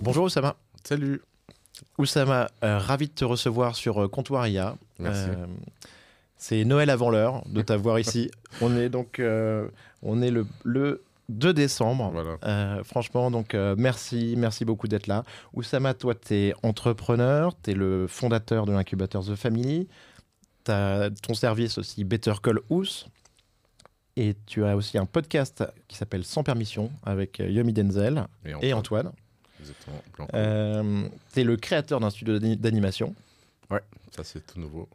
Bonjour Oussama. Salut. Oussama, euh, ravi de te recevoir sur euh, Comptoir IA. Merci. Euh, c'est Noël avant l'heure de t'avoir ici. On est donc euh, on est le, le 2 décembre. Voilà. Euh, franchement, donc euh, merci, merci beaucoup d'être là. Oussama, toi, tu es entrepreneur, tu es le fondateur de l'incubateur The Family. Tu as ton service aussi Better Call Ous. Et tu as aussi un podcast qui s'appelle Sans permission avec Yomi Denzel et Antoine. Exactement. Euh, tu es le créateur d'un studio d'ani- d'animation. Ça, c'est tout nouveau.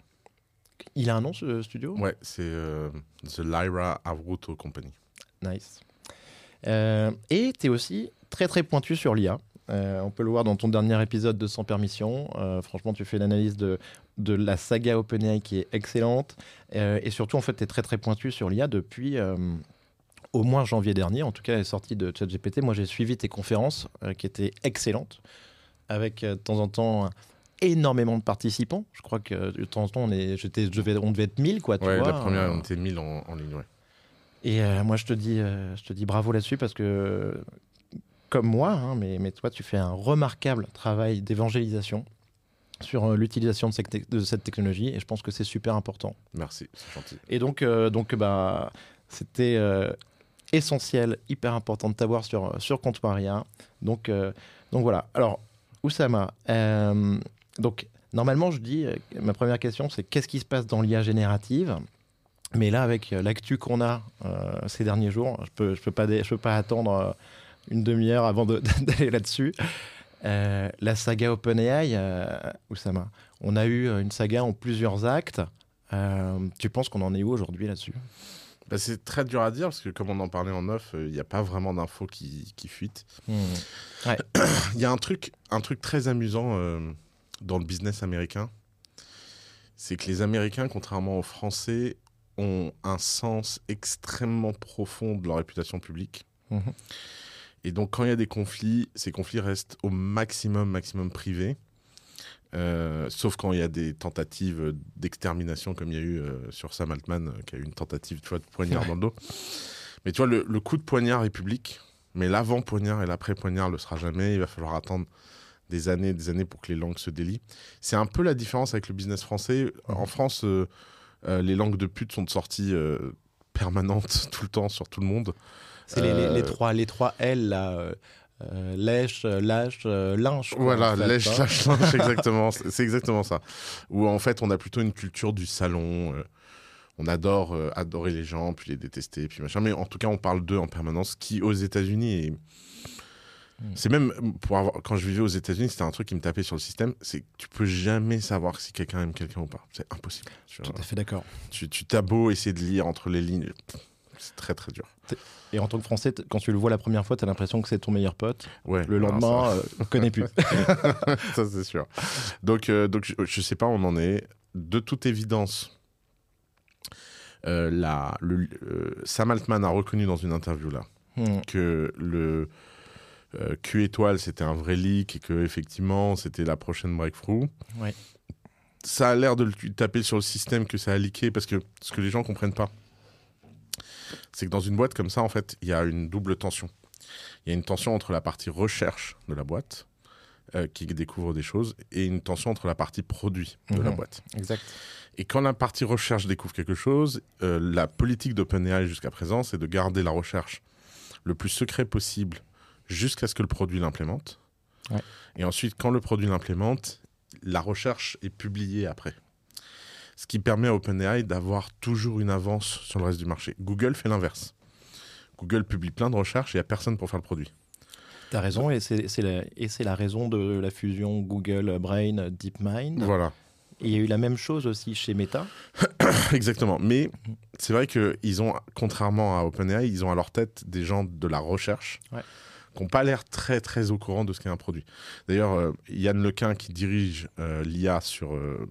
Il a un nom ce studio? Ouais, c'est euh, The Lyra Avruto Company. Nice. Euh, et tu es aussi très très pointu sur l'IA. Euh, on peut le voir dans ton dernier épisode de Sans Permission. Euh, franchement, tu fais l'analyse de, de la saga OpenAI qui est excellente. Euh, et surtout, en fait, tu es très très pointu sur l'IA depuis au moins janvier dernier. En tout cas, est sortie de ChatGPT. Moi, j'ai suivi tes conférences euh, qui étaient excellentes. Avec euh, de temps en temps énormément de participants. Je crois que de temps en temps, on, est, j'étais, je devais, on devait être 1000. Quoi, tu Ouais, vois. la première, Euh, on était 1000 en, en ligne, ouais. et moi, je te dis, je te dis bravo là-dessus parce que, comme moi, hein, mais, mais toi, tu fais un remarquable travail d'évangélisation sur l'utilisation de, cette tec- de cette technologie et je pense que c'est super important. Merci, c'est gentil. Et donc, euh, donc bah, c'était euh, essentiel, hyper important de t'avoir sur, sur Comptoir IA. Donc, euh, donc voilà. Alors, Oussama, euh, donc, normalement, je dis, euh, ma première question, c'est qu'est-ce qui se passe dans l'IA générative? Mais là, avec euh, l'actu qu'on a euh, ces derniers jours, je peux, je peux pas, peux pas attendre euh, une demi-heure avant d'aller là-dessus. Euh, la saga OpenAI, euh, Oussama, on a eu euh, une saga en plusieurs actes. Euh, tu penses qu'on en est où aujourd'hui là-dessus? Bah, c'est très dur à dire parce que, comme on en parlait en off, il n'y a pas vraiment d'infos qui, qui fuitent. Il y a un truc, un truc très amusant euh, dans le business américain. C'est que les Américains, contrairement aux Français, ont un sens extrêmement profond de leur réputation publique. Mhm. Et donc, quand il y a des conflits, ces conflits restent au maximum, maximum privés. Euh, sauf quand il y a des tentatives d'extermination, comme il y a eu euh, sur Sam Altman, euh, qui a eu une tentative tu vois, de poignard dans le dos. Mais tu vois, le, le coup de poignard est public, mais l'avant-poignard et l'après-poignard ne le sera jamais. Il va falloir attendre des années et des années pour que les langues se délient. C'est un peu la différence avec le business français. En France, euh, euh, les langues de pute sont de sortie euh, permanente tout le temps sur tout le monde. C'est les, les- les trois, les trois L là. Euh, lèche, euh, lâche, euh, lynche. quoi, Voilà, en fait, lèche, hein. lâche, lâche, exactement. C'est exactement ça. Où en fait, on a plutôt une culture du salon. euh, on adore adorer les gens, puis les détester, puis machin. Mais en tout cas, on parle d'eux en permanence, qui aux États-Unis est. Mm. C'est même pour avoir quand je vivais aux États-Unis, c'était un truc qui me tapait sur le système. C'est que tu peux jamais savoir si quelqu'un aime quelqu'un ou pas. C'est impossible. Tu Tout à fait d'accord. Tu, tu t'as beau essayer de lire entre les lignes, c'est très très dur. Et en tant que Français, quand tu le vois la première fois, tu as l'impression que c'est ton meilleur pote. Ouais. Le ça- lendemain, euh, on connaît plus. ça c'est sûr. Donc, euh, donc je, je sais pas où on en est. De toute évidence, euh, la, le, euh, Sam Altman a reconnu dans une interview là Hmm. que le euh, Q étoile c'était un vrai leak et que effectivement c'était la prochaine breakthrough. Ouais. Ça a l'air de taper sur le système que ça a leaké parce que ce que les gens comprennent pas, c'est que dans une boîte comme ça en fait il y a une double tension. Il y a une tension entre la partie recherche de la boîte euh, qui découvre des choses et une tension entre la partie produit de la Mhm. boîte. Exact. Et quand la partie recherche découvre quelque chose, euh, la politique d'OpenAI jusqu'à présent, c'est de garder la recherche le plus secret possible jusqu'à ce que le produit l'implémente. Ouais. Et ensuite, quand le produit l'implémente, la recherche est publiée après. Ce qui permet à OpenAI d'avoir toujours une avance sur le reste du marché. Google fait l'inverse. Google publie plein de recherches et il n'y a personne pour faire le produit. Tu as raison, et c'est la, raison de la fusion Google Brain DeepMind. Voilà. Et il y a eu la même chose aussi chez Meta. Exactement. Mais c'est vrai qu'ils ont, contrairement à OpenAI, ils ont à leur tête des gens de la recherche Ouais. Qui n'ont pas l'air très très au courant de ce qu'est un produit. D'ailleurs, euh, Yann Lequin qui dirige euh, l'IA sur, euh,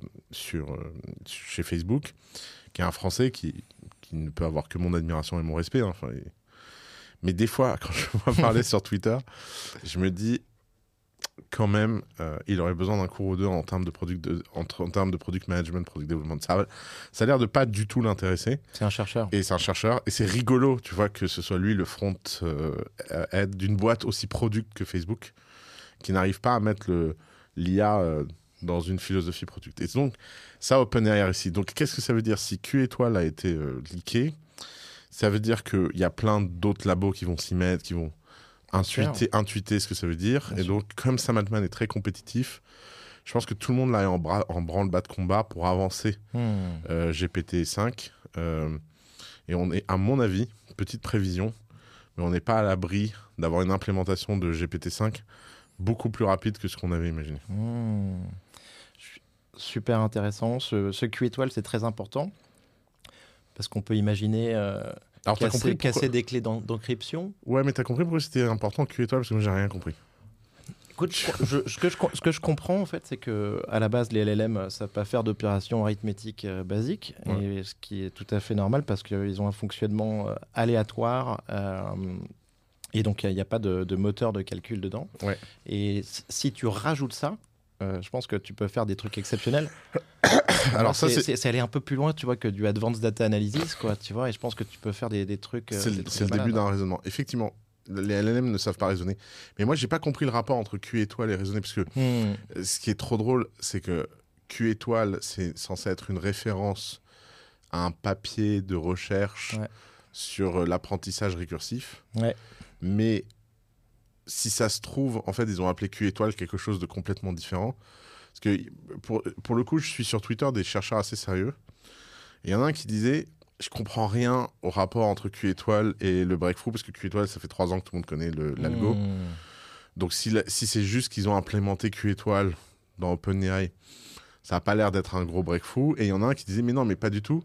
chez Facebook, qui est un Français qui, ne peut avoir que mon admiration et mon respect. hein, Mais des fois, quand je vois parler sur Twitter, je me dis quand même, euh, il aurait besoin d'un cours ou deux en termes de product, de, en, en termes de product management, product development. Ça, ça a l'air de pas du tout l'intéresser. C'est un chercheur. Et c'est un chercheur. Et c'est rigolo, tu vois, que ce soit lui le front euh, head d'une boîte aussi product que Facebook. qui n'arrivent pas à mettre l'IA euh, dans une philosophie product. Et donc, ça, OpenAI ici. Donc, qu'est-ce que ça veut dire? Si Q étoile a été euh, leaké, ça veut dire qu'il y a plein d'autres labos qui vont s'y mettre, qui vont. Intuiter, intuiter ce que ça veut dire. Bien et sûr. donc, comme Sam Altman est très compétitif, je pense que tout le monde là est en, bras, en branle-bas de combat pour avancer Hmm. euh, GPT-5. euh, et on est, à mon avis, petite prévision, mais on n'est pas à l'abri d'avoir une implémentation de GPT-5 beaucoup plus rapide que ce qu'on avait imaginé. Hmm. Su- Super intéressant. Ce, ce Q étoile, c'est très important. Parce qu'on peut imaginer euh, Alors, t'as casser, compris pourquoi- casser des clés d'en- d'encryption. Ouais, mais t'as compris pourquoi c'était important Q étoile Parce que moi, j'ai rien compris. Écoute, je- je- ce, que je, ce que je comprends, en fait, c'est que à la base, les LLM ne savent pas faire d'opérations arithmétiques euh, basiques, et ce qui est tout à fait normal parce qu'ils ont un fonctionnement euh, aléatoire. euh, et donc, il n'y a, pas de, de moteur de calcul dedans. Ouais. Et si tu rajoutes ça, euh, je pense que tu peux faire des trucs exceptionnels. Alors, ça, c'est- aller un peu plus loin, tu vois, que du advanced data analysis, quoi, tu vois. Et je pense que tu peux faire des, des trucs. euh, C'est des le, trucs c'est le début d'un raisonnement. Effectivement, les LLM ne savent pas raisonner. Mais moi, j'ai pas compris le rapport entre Q étoile et raisonner. Parce que Hmm. ce qui est trop drôle, c'est que Q étoile, c'est censé être une référence à un papier de recherche Ouais. sur l'apprentissage récursif. Ouais. Mais si ça se trouve, en fait, ils ont appelé Q étoile quelque chose de complètement différent. Parce que pour, pour le coup, je suis sur Twitter des chercheurs assez sérieux. Il y en a un qui disait Je comprends rien au rapport entre Q étoile et le breakthrough, parce que Q étoile, ça fait trois ans que tout le monde connaît l'algo. Hmm. Donc si, la- si c'est juste qu'ils ont implémenté Q étoile dans OpenAI, ça n'a pas l'air d'être un gros breakthrough. Et il y en a un qui disait Mais non, mais pas du tout.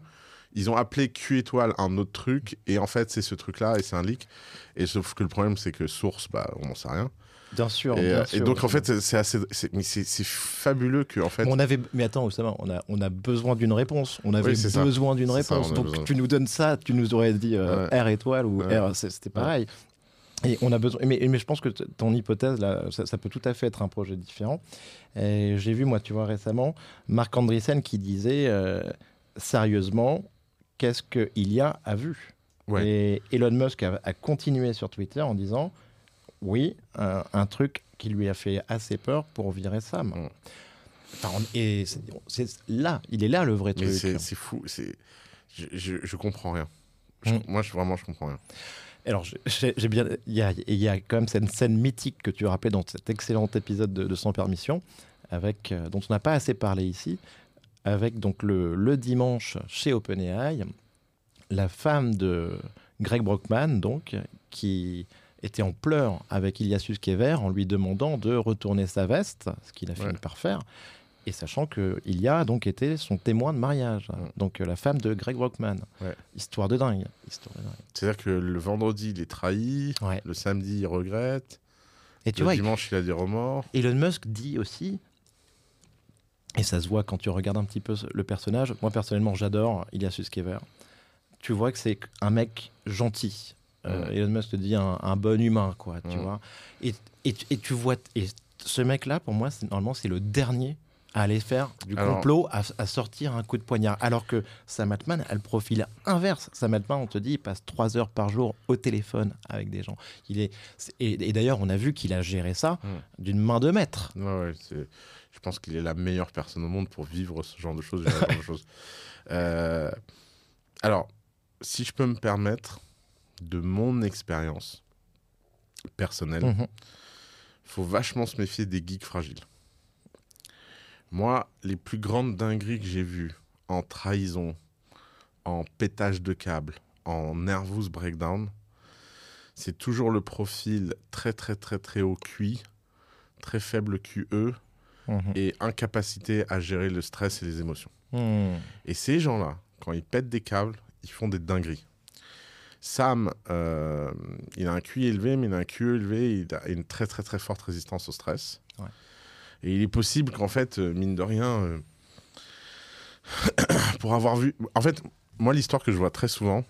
Ils ont appelé Q étoile un autre truc, et en fait, c'est ce truc-là, et c'est un leak. Et sauf que le problème, c'est que source, bah, on n'en sait rien. Bien sûr. Et, bien euh, et donc, en fait, c'est- assez. c'est- Mais c'est c'est fabuleux que, en fait. On avait, mais attends, Oussama, on a, on a besoin d'une réponse. On avait Oui, besoin d'une ça, réponse. Donc besoin. tu nous donnes ça, tu nous aurais dit euh, Ouais. R étoile ou Ouais. R, c'était pareil. Et on a besoin. Mais, mais je pense que ton hypothèse là, ça, ça peut tout à fait être un projet différent. J'ai vu moi, tu vois, récemment, Marc Andreessen qui disait euh, sérieusement, qu'est-ce qu'il y a à vue Ouais. Et Elon Musk a, a continué sur Twitter en disant, oui, un, un truc qui lui a fait assez peur pour virer Sam. Mm. Enfin, et c'est là, il est là le vrai Mais truc. c'est fou. Je, je, je comprends rien. Je- Mm. Moi, je, vraiment, je comprends rien. Alors, j'ai- bien, il y a, y a quand même cette scène mythique que tu rappelais dans cet excellent épisode de, de Sans permission, avec euh, dont on n'a pas assez parlé ici, avec donc le, le dimanche chez OpenAI, la femme de Greg Brockman, donc, qui était en pleurs avec Ilya Suskever en lui demandant de retourner sa veste, ce qu'il a fini Ouais. par faire. Et sachant que Ilya a donc été son témoin de mariage, donc euh, la femme de Greg Brockman. Ouais. Histoire de dingue. Histoire de dingue. C'est-à-dire que le vendredi, il est trahi. Le samedi, il regrette. Et tu le vois, dimanche, il a des remords. Elon Musk dit aussi, et ça se voit quand tu regardes un petit peu le personnage, moi personnellement j'adore Ilya Suskever, tu vois que c'est un mec gentil. Euh. Elon Musk te dit un, un bon humain, quoi, tu vois. Et, et, et tu vois, et ce mec-là, pour moi, normalement, c'est le dernier à aller faire du Alors- complot, à, à sortir un coup de poignard. Alors que Sam Altman a le profil inverse. Sam Altman, on te dit, il passe trois heures par jour au téléphone avec des gens. Il est, et, et d'ailleurs, on a vu qu'il a géré ça d'une main de maître. Ouais, ouais, c'est- je pense qu'il est la meilleure personne au monde pour vivre ce genre de choses. gérer ce genre de choses. Euh, Alors, si je peux me permettre, de mon expérience personnelle, Mhm. faut vachement se méfier des geeks fragiles. Moi, les plus grandes dingueries que j'ai vues en trahison, en pétage de câble, en nervous breakdown, c'est toujours le profil très très très très haut QI, très faible QE Mhm. et incapacité à gérer le stress et les émotions. Mhm. Et ces gens-là, quand ils pètent des câbles, ils font des dingueries. Sam, euh, il a un QI élevé, mais il a un QE élevé, il a une très très très forte résistance au stress. Ouais. Et il est possible qu'en fait, euh, mine de rien, euh, pour avoir vu... En fait, moi, l'histoire que je vois très souvent,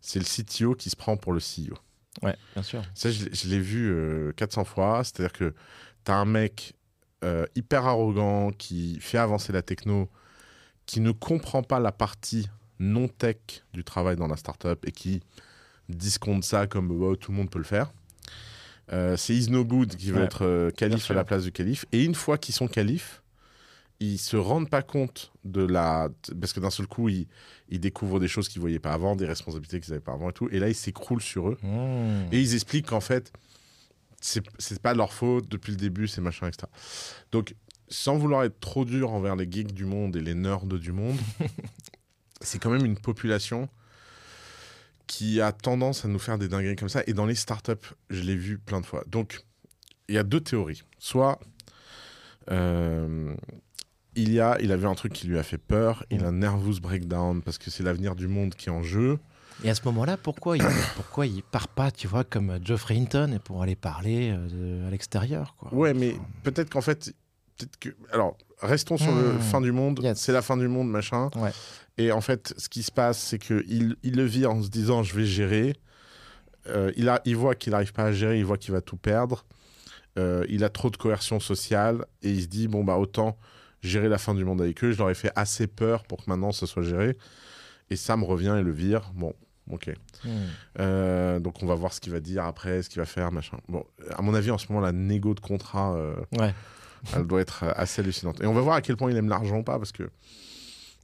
c'est le CTO qui se prend pour le CEO. Ouais, bien sûr. Ça, je, l'ai- je l'ai vu euh, 400 fois. C'est-à-dire que tu as un mec euh, hyper arrogant qui fait avancer la techno, qui ne comprend pas la partie non-tech du travail dans la startup et qui discompte ça comme Oh, tout le monde peut le faire. Euh, c'est Is No Good qui veut être euh, calife à la place du calife. Et une fois qu'ils sont califes, ils se rendent pas compte de la. Parce que d'un seul coup, ils, ils découvrent des choses qu'ils voyaient pas avant, des responsabilités qu'ils avaient pas avant et tout. Et là, ils s'écroulent sur eux. Mmh. Et ils expliquent qu'en fait, c'est pas leur faute depuis le début, c'est machin, etc. Donc, sans vouloir être trop dur envers les geeks du monde et les nerds du monde, c'est quand même une population qui a tendance à nous faire des dingueries comme ça. Et dans les startups, je l'ai vu plein de fois. Donc, il y a deux théories. Soit, euh, il y a, il a vu un truc qui lui a fait peur, il a un nervous breakdown parce que c'est l'avenir du monde qui est en jeu. Et à ce moment-là, pourquoi il, pourquoi il part pas, tu vois, comme Geoffrey Hinton et pour aller parler euh, à l'extérieur, quoi Ouais, mais peut-être qu'en fait, peut-être que. Alors, restons sur le Hmm. fin du monde. Yes. C'est la fin du monde, machin. Ouais. Et en fait, ce qui se passe, c'est que il, il le vit en se disant, je vais gérer. Euh, il, a, il voit qu'il n'arrive pas à gérer, il voit qu'il va tout perdre. Euh, il a trop de coercion sociale et il se dit, bon, bah, autant gérer la fin du monde avec eux. Je leur ai fait assez peur pour que maintenant ce soit géré. Et ça me revient et le vire. Bon, ok. Mmh. Euh, donc on va voir ce qu'il va dire après, ce qu'il va faire, machin. Bon, à mon avis, en ce moment, la négo de contrat, euh, Ouais. elle doit être euh, assez hallucinante. Et on va voir à quel point il aime l'argent ou pas, parce que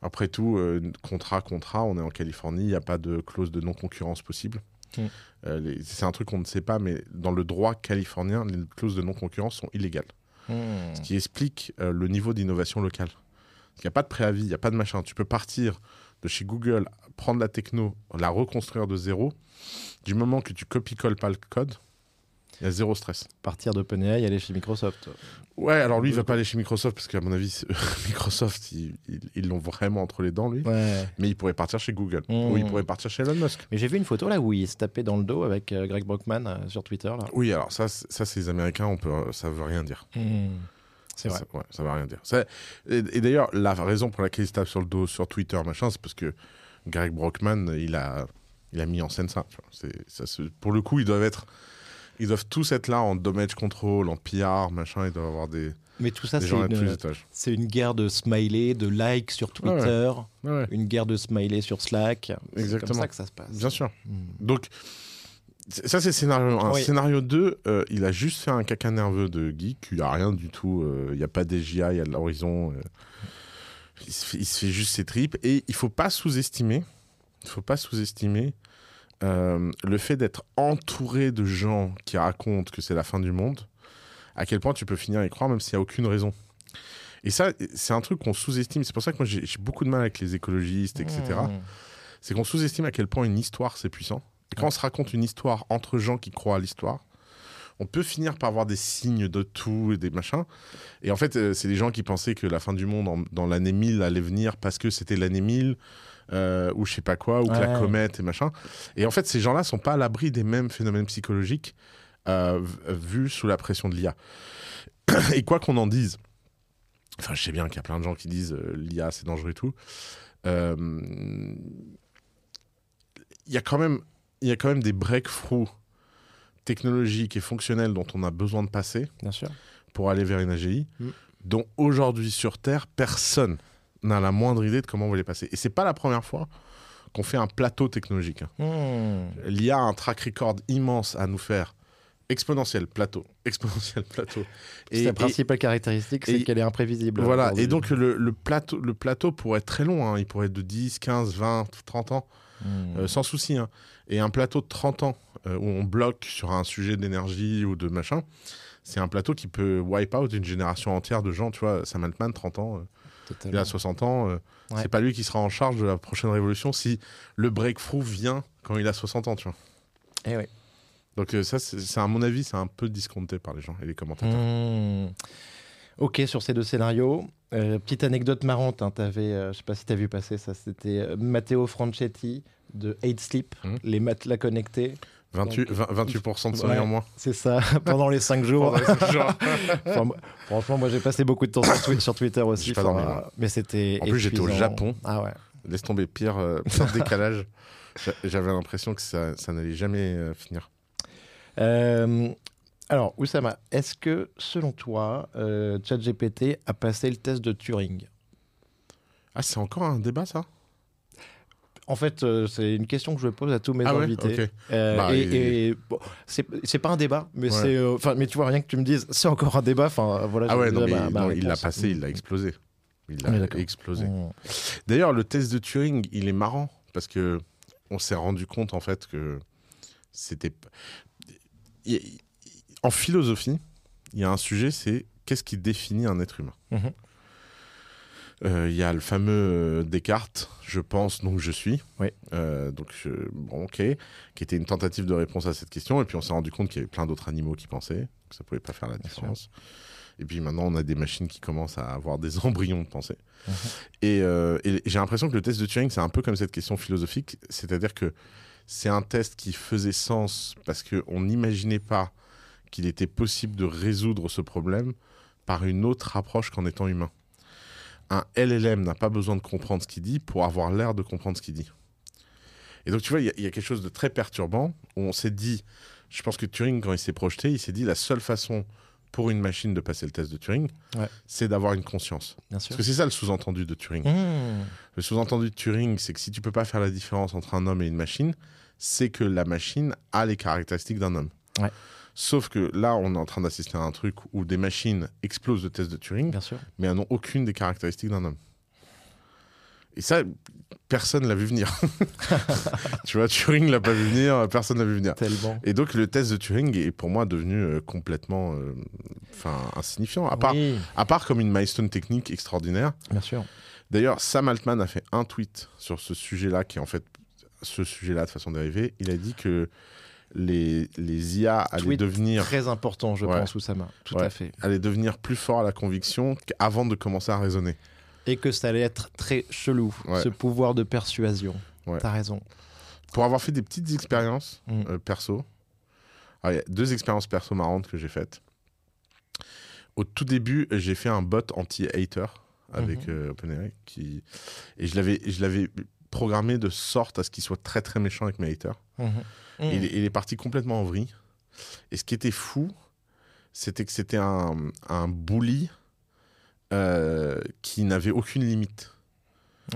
après tout, euh, contrat, contrat, on est en Californie, il n'y a pas de clause de non-concurrence possible. Mm. Euh, les- c'est un truc qu'on ne sait pas, mais dans le droit californien, les clauses de non-concurrence sont illégales. Mmh. Ce qui explique le niveau d'innovation locale. Il n'y a pas de préavis, il n'y a pas de machin. Tu peux partir de chez Google, prendre la techno, la reconstruire de zéro. Du moment que tu copies-colles pas le code, il y a zéro stress. Partir d'OpenAI et aller chez Microsoft. Ouais, alors lui, il va pas aller chez Microsoft parce qu'à mon avis, Microsoft, ils l'ont vraiment entre les dents, lui. Ouais. Mais il pourrait partir chez Google. Mm. Ou il pourrait partir chez Elon Musk. Mais j'ai vu une photo là où il se tapait dans le dos avec euh, Greg Brockman euh, sur Twitter. Là. Oui, alors ça, c'est- ça c'est les Américains, on peut, ça veut rien dire. C'est vrai. Ça, ouais, ça veut rien dire. Ça- et et d'ailleurs, la raison pour laquelle il se tape sur le dos sur Twitter, machin, c'est parce que Greg Brockman, il a, il a mis en scène ça. C'est- pour le coup, ils doivent être, ils doivent tous être là en damage control, en PR, machin. Ils doivent avoir des, Mais tout ça, c'est une, c'est une guerre de smiley, de likes sur ouais. Twitter, Ouais, une guerre de smiley sur Slack. C'est Exactement. comme ça que ça se passe. bien sûr. Mm. Donc, c'est- ça, c'est scénario 1. Oui. Scénario 2, euh, il a juste fait un caca nerveux de geek. Il n'y a rien du tout. euh, Il n'y a pas d'EGA, il y a de l'horizon. euh, il, se fait, il se fait juste ses tripes. Et il faut pas sous-estimer, il faut pas sous-estimer euh, le fait d'être entouré de gens qui racontent que c'est la fin du monde, à quel point tu peux finir à y croire même s'il n'y a aucune raison. Et ça, c'est un truc qu'on sous-estime. C'est pour ça que moi, j'ai beaucoup de mal avec les écologistes, etc Mm. c'est qu'on sous-estime à quel point une histoire c'est puissant. Et quand on se raconte une histoire entre gens qui croient à l'histoire, on peut finir par avoir des signes de tout et des machins. Et en fait, euh, c'est des gens qui pensaient que la fin du monde en- dans l'année 1000 allait venir parce que c'était l'année 1000 euh, ou je sais pas quoi, ou que la comète et machin. Et en fait, ces gens-là sont pas à l'abri des mêmes phénomènes psychologiques euh, vus sous la pression de l'IA. Et quoi qu'on en dise, enfin, je sais bien qu'il y a plein de gens qui disent euh, l'IA c'est dangereux et tout. Il y a quand même il y a quand même des breakthroughs technologiques et fonctionnels dont on a besoin de passer Bien sûr. pour aller vers une AGI, Mm. dont aujourd'hui sur Terre, personne n'a la moindre idée de comment on va les passer. Et c'est pas la première fois qu'on fait un plateau technologique. hein. Mm. L'IA a un track record immense à nous faire. Exponentiel, plateau, exponentiel, plateau. C'est la principale caractéristique, c'est et- qu'elle est imprévisible. Voilà, et donc le, le plateau, le plateau pourrait être très long, hein. il pourrait être de 10, 15, 20, 30 ans. Mm. Euh, sans souci. hein. Et un plateau de 30 ans euh, où on bloque sur un sujet d'énergie ou de machin, c'est un plateau qui peut wipe out une génération entière de gens. Tu vois, Sam Altman, 30 ans, euh, il a 60 ans, euh, Ouais. c'est pas lui qui sera en charge de la prochaine révolution si le breakthrough vient quand il a 60 ans. Tu vois. Eh oui. Donc euh, ça, c'est à mon avis, c'est un peu discounté par les gens et les commentateurs. Hmm. Ok, sur ces deux scénarios. Euh, petite anecdote marrante, hein, t'avais, euh, je sais pas si tu as vu passer ça, c'était euh, Matteo Franchetti de 8 Sleep, Hmm. les matelas connectés. 28, Donc, 20 28% de sommeil ouais. en moins. C'est ça, pendant les 5 jours. Les. Enfin, franchement, moi j'ai passé beaucoup de temps sur, Twi- sur Twitter aussi. Pas dormi, mais c'était. En plus, j'étais au. Japon. Ah ouais. Laisse tomber, pire, pire décalage. J'a- J'avais l'impression que ça, ça n'allait jamais finir. Euh, alors, Oussama, est-ce que selon toi, euh, ChatGPT a passé le test de Turing? Ah, c'est encore un débat, ça? En fait, euh, c'est une question que je pose à tous mes Ah ouais? invités. Ok. Euh, Bah, et et- et, bon, c'est pas un débat, mais Ouais. c'est. euh, Enfin, mais tu vois rien que tu me dises, c'est encore un débat. Enfin, voilà. Ah ouais, non, mais ma- ma non, il l'a passé, il l'a explosé. Il l'a d'accord. explosé. Mm. D'ailleurs, le test de Turing, il est marrant parce que on s'est rendu compte en fait que c'était. il- En philosophie, il y a un sujet, c'est qu'est-ce qui définit un être humain. Mhm. Euh, Il y a le fameux euh, Descartes, je pense, donc je suis. Oui. Euh, donc, je- bon, ok, qui était une tentative de réponse à cette question. Et puis, on s'est rendu compte qu'il y avait plein d'autres animaux qui pensaient que ça pouvait pas faire la Bien sûr. différence. Et puis maintenant, on a des machines qui commencent à avoir des embryons de pensée. Mhm. Et, euh, et j'ai l'impression que le test de Turing, c'est un peu comme cette question philosophique. C'est-à-dire que c'est un test qui faisait sens parce qu'on n'imaginait pas qu'il était possible de résoudre ce problème par une autre approche qu'en étant humain. Un LLM n'a pas besoin de comprendre ce qu'il dit pour avoir l'air de comprendre ce qu'il dit. Et donc, tu vois, il y, a- il y a quelque chose de très perturbant où on s'est dit, je pense que Turing, quand il s'est projeté, il s'est dit la seule façon pour une machine de passer le test de Turing, Ouais. c'est d'avoir une conscience. Bien sûr. Parce que c'est ça le sous-entendu de Turing. Mm. Le sous-entendu de Turing, c'est que si tu peux pas faire la différence entre un homme et une machine, c'est que la machine a les caractéristiques d'un homme. Ouais. Sauf que là, on est en train d'assister à un truc où des machines explosent le test de Turing, Bien sûr. mais elles n'ont aucune des caractéristiques d'un homme. Et ça, personne l'a vu venir. tu vois, Turing l'a pas vu venir, personne l'a vu venir. Tellement. Et donc le test de Turing est pour moi devenu euh, complètement euh, insignifiant, à part, Oui, à part comme une milestone technique extraordinaire. bien sûr. D'ailleurs, Sam Altman a fait un tweet sur ce sujet-là, qui est en fait ce sujet-là de façon dérivée. Il a dit que les, les IA allaient Tweet devenir, Très important, je Ouais. pense, Oussama. Tout Ouais. à fait. allaient devenir plus forts à la conviction avant de commencer à raisonner. Et que ça allait être très chelou, Ouais. ce pouvoir de persuasion. T'as raison. Pour avoir fait des petites expériences Mm. euh, perso, alors, il y a deux expériences perso marrantes que j'ai faites. Au tout début, j'ai fait un bot anti-hater avec Mhm. euh, OpenAI qui et je l'avais je l'avais programmé de sorte à ce qu'il soit très très méchant avec mes haters. Mhm. Et il, est- il est parti complètement en vrille. Et ce qui était fou, c'était que c'était un, un bully euh, qui n'avait aucune limite.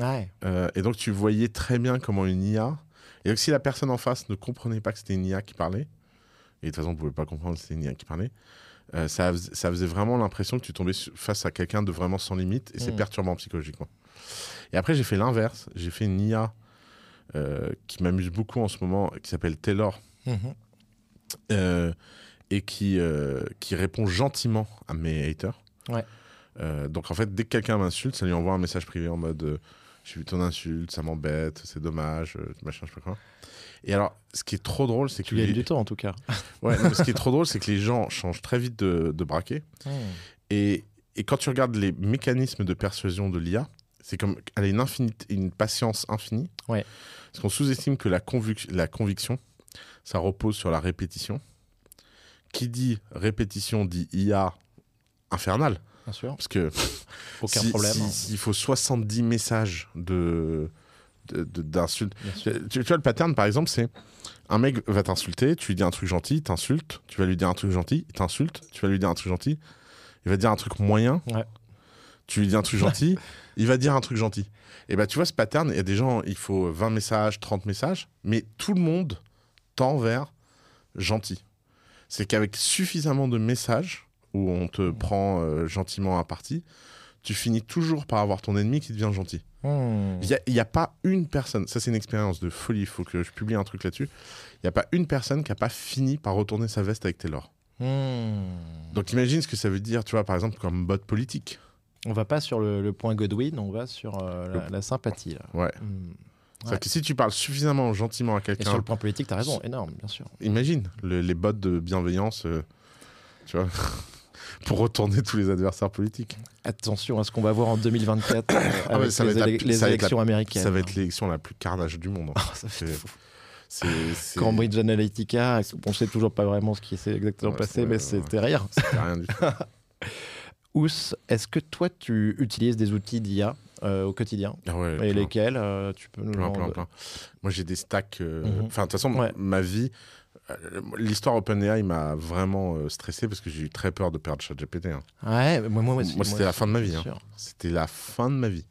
Ouais. Euh, et donc tu voyais très bien comment une IA. Et donc si la personne en face ne comprenait pas que c'était une IA qui parlait, et de toute façon on ne pouvait pas comprendre que c'était une IA qui parlait, euh, ça, fais- ça faisait vraiment l'impression que tu tombais face à quelqu'un de vraiment sans limite, et c'est Mm. perturbant psychologiquement. Et après j'ai fait l'inverse, j'ai fait une IA qui m'amuse beaucoup en ce moment, qui s'appelle Taylor, Mhm. euh, et qui, euh, qui répond gentiment à mes haters. Ouais. Euh, donc en fait, dès que quelqu'un m'insulte, ça lui envoie un message privé en mode euh, J'ai vu ton insulte, ça m'embête, c'est dommage, euh, machin, je sais pas quoi. Et alors, ce qui est trop drôle, c'est que. Tu gagnes les- du temps, en tout cas. Ouais, non, mais ce qui est trop drôle, c'est que les gens changent très vite de, de braquet. Et, et quand tu regardes les mécanismes de persuasion de l'IA, c'est comme elle a une, infinite, une patience infinie. Ouais. Parce qu'on sous-estime que la, convic- la conviction, ça repose sur la répétition. Qui dit répétition dit IA infernale. Bien sûr. Parce que Aucun si- problème. si- s'il faut 70 messages de, d'insultes. Tu, tu vois, le pattern, par exemple, c'est un mec va t'insulter, tu lui dis un truc gentil, il t'insulte, tu vas lui dire un truc gentil, il t'insulte, tu vas lui dire un truc gentil, il va dire un truc moyen, Ouais. Tu lui dis un truc gentil, il va dire un truc gentil. Et bah, tu vois, ce pattern, il y a des gens, il faut 20 messages, 30 messages, mais tout le monde tend vers gentil. C'est qu'avec suffisamment de messages, où on te prend euh, gentiment à partie, tu finis toujours par avoir ton ennemi qui devient gentil. Hmm. Il n'y a, pas une personne, ça c'est une expérience de folie, il faut que je publie un truc là-dessus. Il n'y a pas une personne qui n'a pas fini par retourner sa veste avec Taylor. Hmm. Donc imagine ce que ça veut dire, tu vois, par exemple, comme bot politique. On va pas sur le, le point Godwin, on va sur euh, la, la sympathie. Là. Ouais. C'est-à-dire que si tu parles suffisamment gentiment à Et quelqu'un, sur le point politique, t'as raison, énorme, bien sûr. imagine le- les bots de bienveillance, euh, tu vois, pour retourner tous les adversaires politiques. Attention à ce qu'on va voir en 2024 euh, Ah avec ça les, va être la les ça va être la- élections américaines. Ça va être l'élection la plus carnage du monde. fait. Ah, ça va C'est- être fou. Cambridge Analytica, on sait toujours pas vraiment ce qui s'est exactement Ouais, passé, mais c'était rien. c'est rien du tout. Ous, est-ce que toi tu utilises des outils d'IA euh, au quotidien Ah ouais, Et plein. lesquels euh, Tu peux nous Plein, plein, plein. Moi, j'ai des stacks. euh, Mhm. Enfin, de toute façon, Ouais. ma vie. L'histoire OpenAI m'a vraiment stressé parce que j'ai eu très peur de perdre ChatGPT. hein. Ouais, moi, moi, aussi, Moi, c'était la fin de ma vie. hein. C'était la fin de ma vie.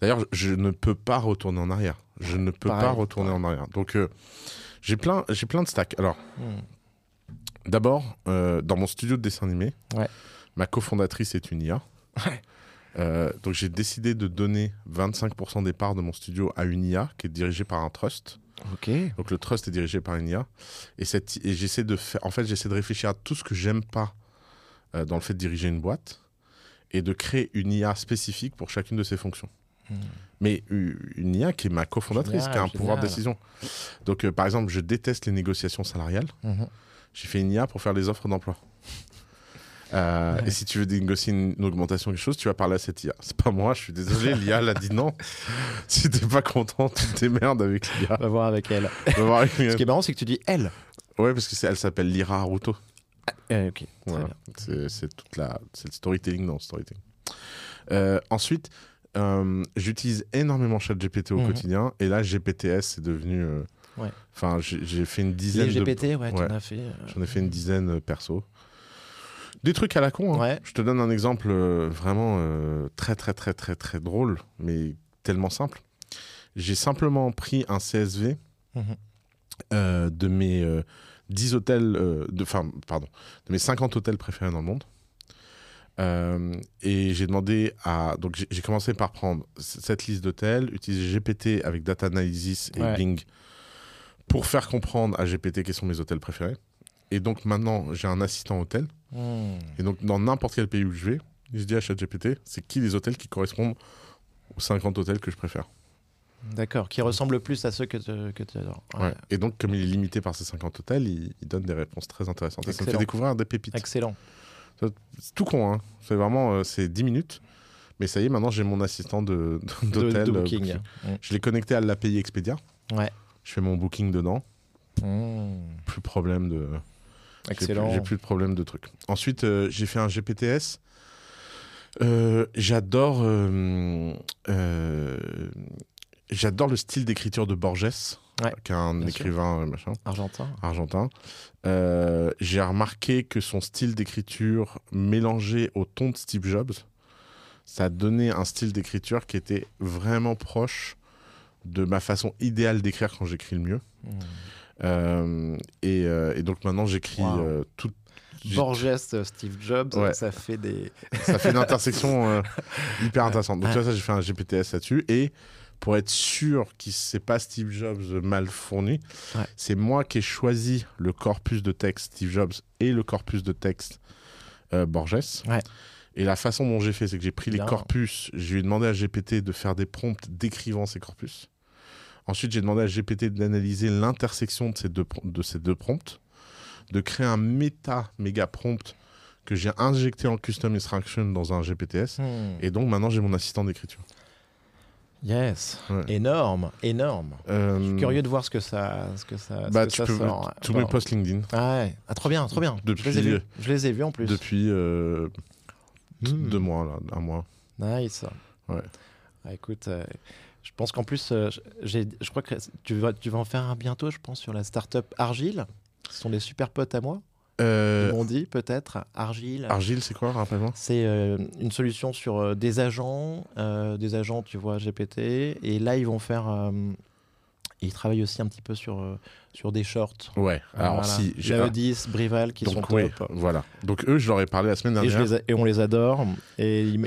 D'ailleurs, je ne peux pas retourner en arrière. Je ne peux Pareil, pas retourner en arrière. Donc, j'ai plein, j'ai plein de stacks. Alors, Hmm. d'abord, dans mon studio de dessin animé, Ouais. Ma cofondatrice est une IA. Ouais. Euh, donc, j'ai décidé de donner 25% des parts de mon studio à une IA qui est dirigée par un trust. Ok. Donc, le trust est dirigé par une IA. Et, cette, et j'essaie de faire, en fait, j'essaie de réfléchir à tout ce que j'aime pas euh, dans le fait de diriger une boîte et de créer une IA spécifique pour chacune de ces fonctions. Hmm. Mais une IA qui est ma cofondatrice, Génial, qui a un pouvoir de décision. Donc, euh, par exemple, je déteste les négociations salariales. Mhm. J'ai fait une IA pour faire les offres d'emploi. Euh, Ouais. Et si tu veux négocier une, une augmentation quelque chose, tu vas parler à cette IA. C'est pas moi, je suis désolé, l'IA l'a dit non. si t'es pas content, tu te démerdes avec l'IA. Va voir avec elle. Va voir avec l'IA. Ce qui est marrant, c'est que tu dis elle. Ouais, parce que elle s'appelle Lyra Haruto. Euh, ok. Voilà. C'est toute la, c'est le storytelling dans le storytelling. Euh, ensuite, euh, j'utilise énormément ChatGPT au Mhm. quotidien, et là GPTS c'est devenu. Ouais. Enfin, j'ai fait une dizaine Les de GPT, ouais, ouais. as fait. J'en ai fait une dizaine perso. Des trucs à la con. hein. Ouais. Je te donne un exemple euh, vraiment euh, très très très très très drôle, mais tellement simple. J'ai simplement pris un CSV Mhm. euh, de mes euh, 10 hôtels, euh, de, enfin, pardon, de mes 50 hôtels préférés dans le monde. Euh, et j'ai demandé à. Donc, j'ai commencé par prendre cette liste d'hôtels, utiliser GPT avec Data Analysis et Ouais. Bing pour faire comprendre à GPT quels sont mes hôtels préférés. Et donc, maintenant, j'ai un assistant hôtel. Hmm. Et donc, dans n'importe quel pays où je vais, je dis à ChatGPT, c'est qui les hôtels qui correspondent aux 50 hôtels que je préfère. D'accord. Qui ressemble plus à ceux que tu adores. Ouais. Ouais. Et donc, comme il est limité par ces 50 hôtels, il, il donne des réponses très intéressantes. Et ça me fait Excellent. découvrir des pépites. Excellent. C'est tout con, hein. C'est vraiment, euh, c'est 10 minutes. Mais ça y est, maintenant, j'ai mon assistant de- De, d'hôtel. de euh, booking. booking. Je l'ai connecté à l'API Expedia. Ouais. Je fais mon booking dedans. Hmm. Plus problème de... Excellent. J'ai plus de problème de trucs. Ensuite, euh, j'ai fait un GPTS. Euh, j'adore euh, j'adore le style d'écriture de Borges, Ouais, qui est un écrivain machin, Argentin. argentin. J'ai remarqué que son style d'écriture mélangé au ton de Steve Jobs, ça a donné un style d'écriture qui était vraiment proche de ma façon idéale d'écrire quand j'écris le mieux. Hmm. Euh, et, euh, et donc maintenant j'écris Wow. euh, tout. Borges, Steve Jobs, Ouais. ça fait des. Ça fait une intersection euh, hyper intéressante. Donc tu vois, ça j'ai fait un GPTS là-dessus et pour être sûr que c'est pas Steve Jobs mal fourni, Ouais. c'est moi qui ai choisi le corpus de texte Steve Jobs et le corpus de texte euh, Borges. Ouais. Et la façon dont j'ai fait, c'est que j'ai pris les corpus, j'ai demandé à GPT de faire des prompts décrivant ces corpus. Ensuite, j'ai demandé à GPT d'analyser l'intersection de ces deux, de ces deux prompts, de créer un méta méga prompt que j'ai injecté en custom instruction dans un GPTS. Hmm. Et donc maintenant, j'ai mon assistant d'écriture. Yes. Ouais. Énorme, énorme. Euh, Je suis curieux de voir ce que ça, ce que ça, ce Bah, que tu ça peux sort. tous mes posts LinkedIn Ah ouais. Ah, trop bien, trop bien. Depuis- je les ai vus. Je les ai vus en plus. depuis euh, Hmm. deux mois, là, un mois. Nice. Ouais. Ah, écoute, euh, je pense qu'en plus, euh, je crois que tu vas, tu vas en faire un bientôt, je pense, sur la startup Argile. Ce sont des super potes à moi. Euh, Ils m'ont dit peut-être Argile. Argile, c'est quoi, rappelle-moi? C'est euh, une solution sur euh, des agents, des agents, tu vois, GPT. Et là, ils vont faire. Euh, ils travaillent aussi un petit peu sur, euh, sur des shorts. Ouais, alors Voilà. si. j'ai- Laodis, Brival, qui donc, sont top. voilà. Donc eux, je leur ai parlé la semaine Et, je dernière. les a- et on les adore. Et ils,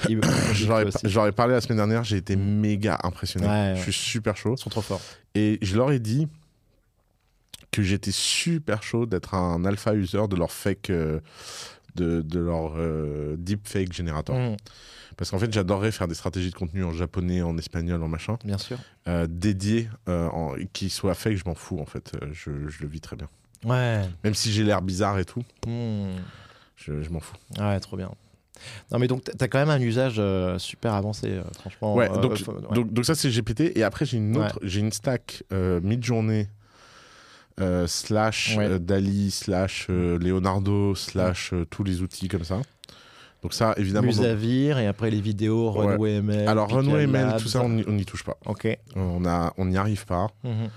Je leur, ai, aussi. je leur ai parlé la semaine dernière, j'ai été méga impressionné. Ouais, Je suis super chaud. Ils sont trop forts. Et je leur ai dit que j'étais super chaud d'être un alpha user de leur fake, euh, de, de leur euh, deepfake générateur. Mm, Parce qu'en fait, j'adorerais faire des stratégies de contenu en japonais, en espagnol, en machin, bien sûr. euh, dédiées, euh, en- qui soient fake, je m'en fous en fait. Euh, Je, je le vis très bien. Ouais. Même si j'ai l'air bizarre et tout, Mm. je, je m'en fous. Ouais, trop bien. Non, mais donc, tu as quand même un usage euh, super avancé, euh, franchement. Ouais, donc, ouais. donc, donc ça c'est GPT. Et après, j'ai une autre, j'ai une stack mid-journée. Euh, slash Ouais. euh, Dali, slash euh, Leonardo, slash tous les outils comme ça. Donc ça, évidemment. Musavir et après les vidéos, Ouais. Runway ML. Alors Renault ML, tout ça, on n'y- n'y touche pas. Ok. On a, on n'y arrive pas. Mhm.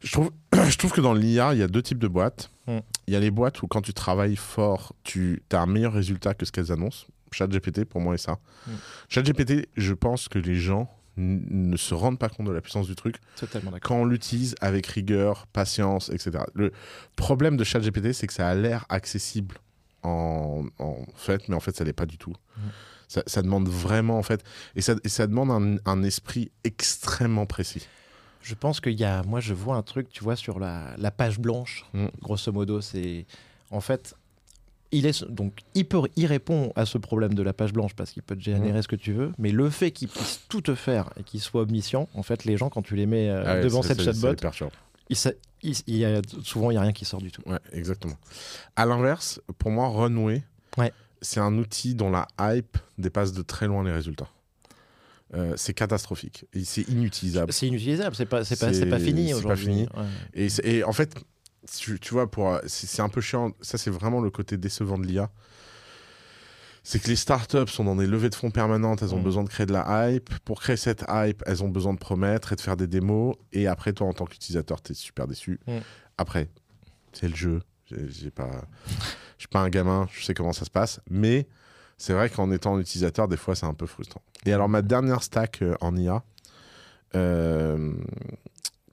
Je trouve, je trouve que dans l'IA, il y a deux types de boîtes. Mm. Il y a les boîtes où quand tu travailles fort, tu as un meilleur résultat que ce qu'elles annoncent. ChatGPT, pour moi, est ça. Mm. ChatGPT, je pense que les gens ne se rendent pas compte de la puissance du truc quand on l'utilise avec rigueur, patience, etc. Le problème de ChatGPT, c'est que ça a l'air accessible en, en fait, mais en fait, ça l'est pas du tout. Ça, ça demande vraiment, en fait, et ça, et ça demande un, un esprit extrêmement précis. Je pense qu'il y a, moi je vois un truc, tu vois, sur la, la page blanche, Mm. grosso modo, c'est en fait, il est donc il peut, il répond à ce problème de la page blanche parce qu'il peut te générer ce que tu veux, mais le fait qu'il puisse tout te faire et qu'il soit omniscient, en fait, les gens quand tu les mets euh, Ah ouais, devant cette chatbot, il, sa- il- il y a, souvent il y a rien qui sort du tout. Ouais, exactement. À l'inverse, pour moi, Runway, Ouais. c'est un outil dont la hype dépasse de très loin les résultats. Euh, c'est catastrophique. Et C'est inutilisable. C'est inutilisable, c'est pas, c'est pas, fini aujourd'hui. Ouais. Et en fait, tu, tu vois, pour, c'est c'est un peu chiant. Ça, c'est vraiment le côté décevant de l'IA. C'est que les startups sont dans des levées de fonds permanentes. Elles ont Mm. besoin de créer de la hype. Pour créer cette hype, elles ont besoin de promettre et de faire des démos. Et après, toi, en tant qu'utilisateur, tu es super déçu. Mm. Après, c'est le jeu. J'ai pas, je suis pas un gamin. Je sais comment ça se passe. Mais c'est vrai qu'en étant utilisateur, des fois, c'est un peu frustrant. Et alors, ma dernière stack euh, en IA, euh,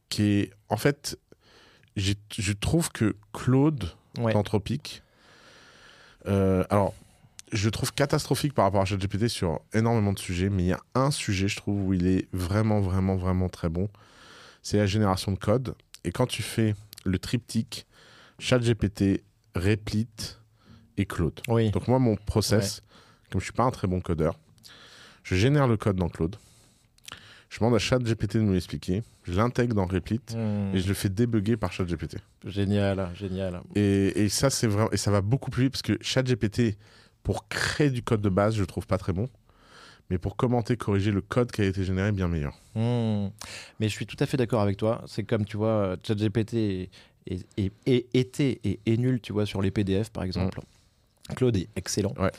qui est en fait, je trouve que Claude Ouais. d'Anthropique, euh, alors, je trouve catastrophique par rapport à ChatGPT sur énormément de sujets, mais il y a un sujet, je trouve, où il est vraiment, vraiment, vraiment très bon. C'est la génération de code. Et quand tu fais le triptyque ChatGPT, Replit et Claude. Oui. Donc moi, mon process, comme je suis pas un très bon codeur, je génère le code dans Claude. Je demande à ChatGPT de me l'expliquer. Je l'intègre dans Replit Mm. et je le fais débugger par ChatGPT. Génial, génial. Et, et ça, c'est vraiment et ça va beaucoup plus vite parce que ChatGPT, pour créer du code de base, je le trouve pas très bon. Mais pour commenter, corriger le code qui a été généré, bien meilleur. Hmm. Mais je suis tout à fait d'accord avec toi. C'est comme, tu vois, ChatGPT est, est, est- est- était et est nul, tu vois, sur les PDF, par exemple. Claude est excellent. Ouais.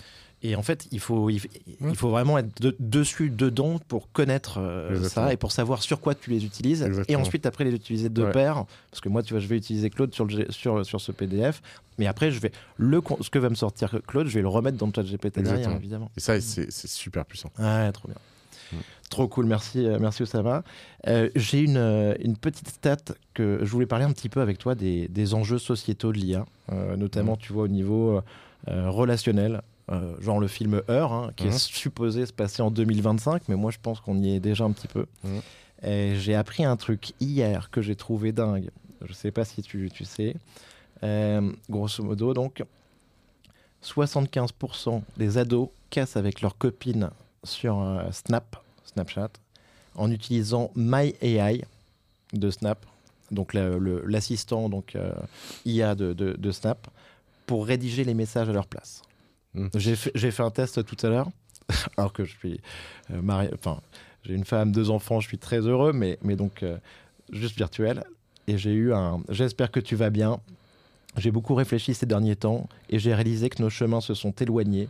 Et en fait, il faut, il, il faut vraiment être de- dessus, dedans, pour connaître euh, ça et pour savoir sur quoi tu les utilises. Et ensuite, après, les utiliser de Ouais. pair. Parce que moi, tu vois, je vais utiliser Claude sur, le, sur, sur ce PDF. Mais après, je vais le, ce que va me sortir Claude, je vais le remettre dans le ChatGPT derrière, Exactement. évidemment. Et ça, c'est super puissant. Ouais, trop bien. Mm. Trop cool, merci, euh, merci Oussama. Euh, J'ai une, euh, une petite stat que je voulais parler un petit peu avec toi des, des enjeux sociétaux de l'IA, euh, notamment, Mm. tu vois, au niveau euh, relationnel. Euh, genre le film Heure, hein, qui Mhm. est supposé se passer en 2025, mais moi je pense qu'on y est déjà un petit peu. Mhm. Et J'ai appris un truc hier que j'ai trouvé dingue. Je sais pas si tu, tu sais. Euh, grosso modo, donc, 75% des ados cassent avec leurs copines sur euh, Snap, Snapchat, en utilisant MyAI de Snap, donc l'assistant donc IA de, de- de Snap, pour rédiger les messages à leur place. Mm. J'ai fait, un test tout à l'heure, alors que je suis euh, marié, enfin j'ai une femme, deux enfants, je suis très heureux, mais, mais donc euh, juste virtuel. Et j'ai eu un. J'espère que tu vas bien. J'ai beaucoup réfléchi ces derniers temps et j'ai réalisé que nos chemins se sont éloignés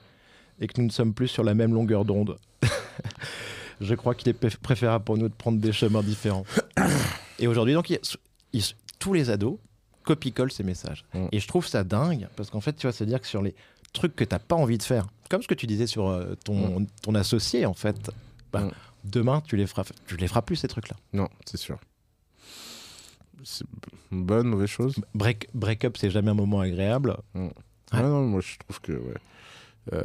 et que nous ne sommes plus sur la même longueur d'onde. je crois qu'il est préf- préférable pour nous de prendre des chemins différents. et aujourd'hui, donc, il- il- tous les ados copie-collent ces messages. Mm. Et je trouve ça dingue parce qu'en fait, tu vois, c'est dire que sur les trucs que tu n'as pas envie de faire, comme ce que tu disais sur euh, ton, ton associé, en fait, bah, Mm. demain, tu les feras, tu les feras plus, ces trucs-là. Non, c'est sûr. C'est une bonne, mauvaise chose Break, break-up, c'est jamais un moment agréable. Mm. Ouais. Ah non, moi je trouve que. ouais. Euh.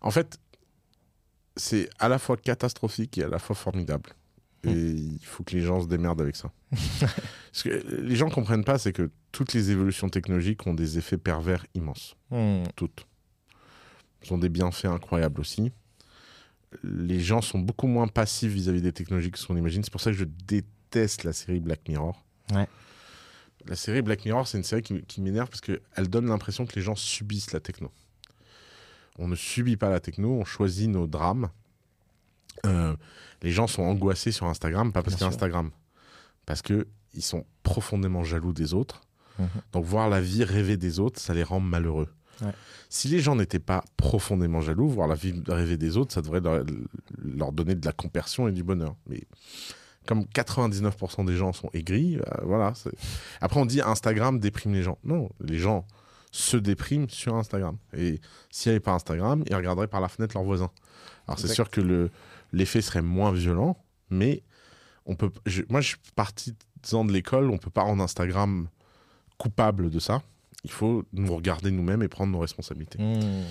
En fait, c'est à la fois catastrophique et à la fois formidable. Et il faut que les gens se démerdent avec ça. Ce que les gens comprennent pas, c'est que toutes les évolutions technologiques ont des effets pervers immenses. Hmm. Toutes. Elles ont des bienfaits incroyables aussi. Les gens sont beaucoup moins passifs vis-à-vis des technologies que ce qu'on imagine. C'est pour ça que je déteste la série Black Mirror. Ouais. La série Black Mirror, c'est une série qui, qui m'énerve parce qu'elle donne l'impression que les gens subissent la techno. On ne subit pas la techno, on choisit nos drames. Euh, les gens sont angoissés sur Instagram, pas parce qu'il y a. Instagram, parce qu'ils sont profondément jaloux des autres. Mhm. Donc voir la vie rêver des autres, ça les rend malheureux. Ouais. Si les gens n'étaient pas profondément jaloux, voir la vie rêver des autres, ça devrait leur, leur donner de la compersion et du bonheur. Mais comme 99% des gens sont aigris, euh, voilà. Après, on dit Instagram déprime les gens. Non, les gens se dépriment sur Instagram. Et s'il n'y avait pas Instagram, ils regarderaient par la fenêtre leurs voisins. Alors c'est sûr que le, l'effet serait moins violent, mais on peut. je- moi, je suis partisan de l'école, on peut pas rendre Instagram coupable de ça. Il faut nous regarder nous-mêmes et prendre nos responsabilités. Hmm.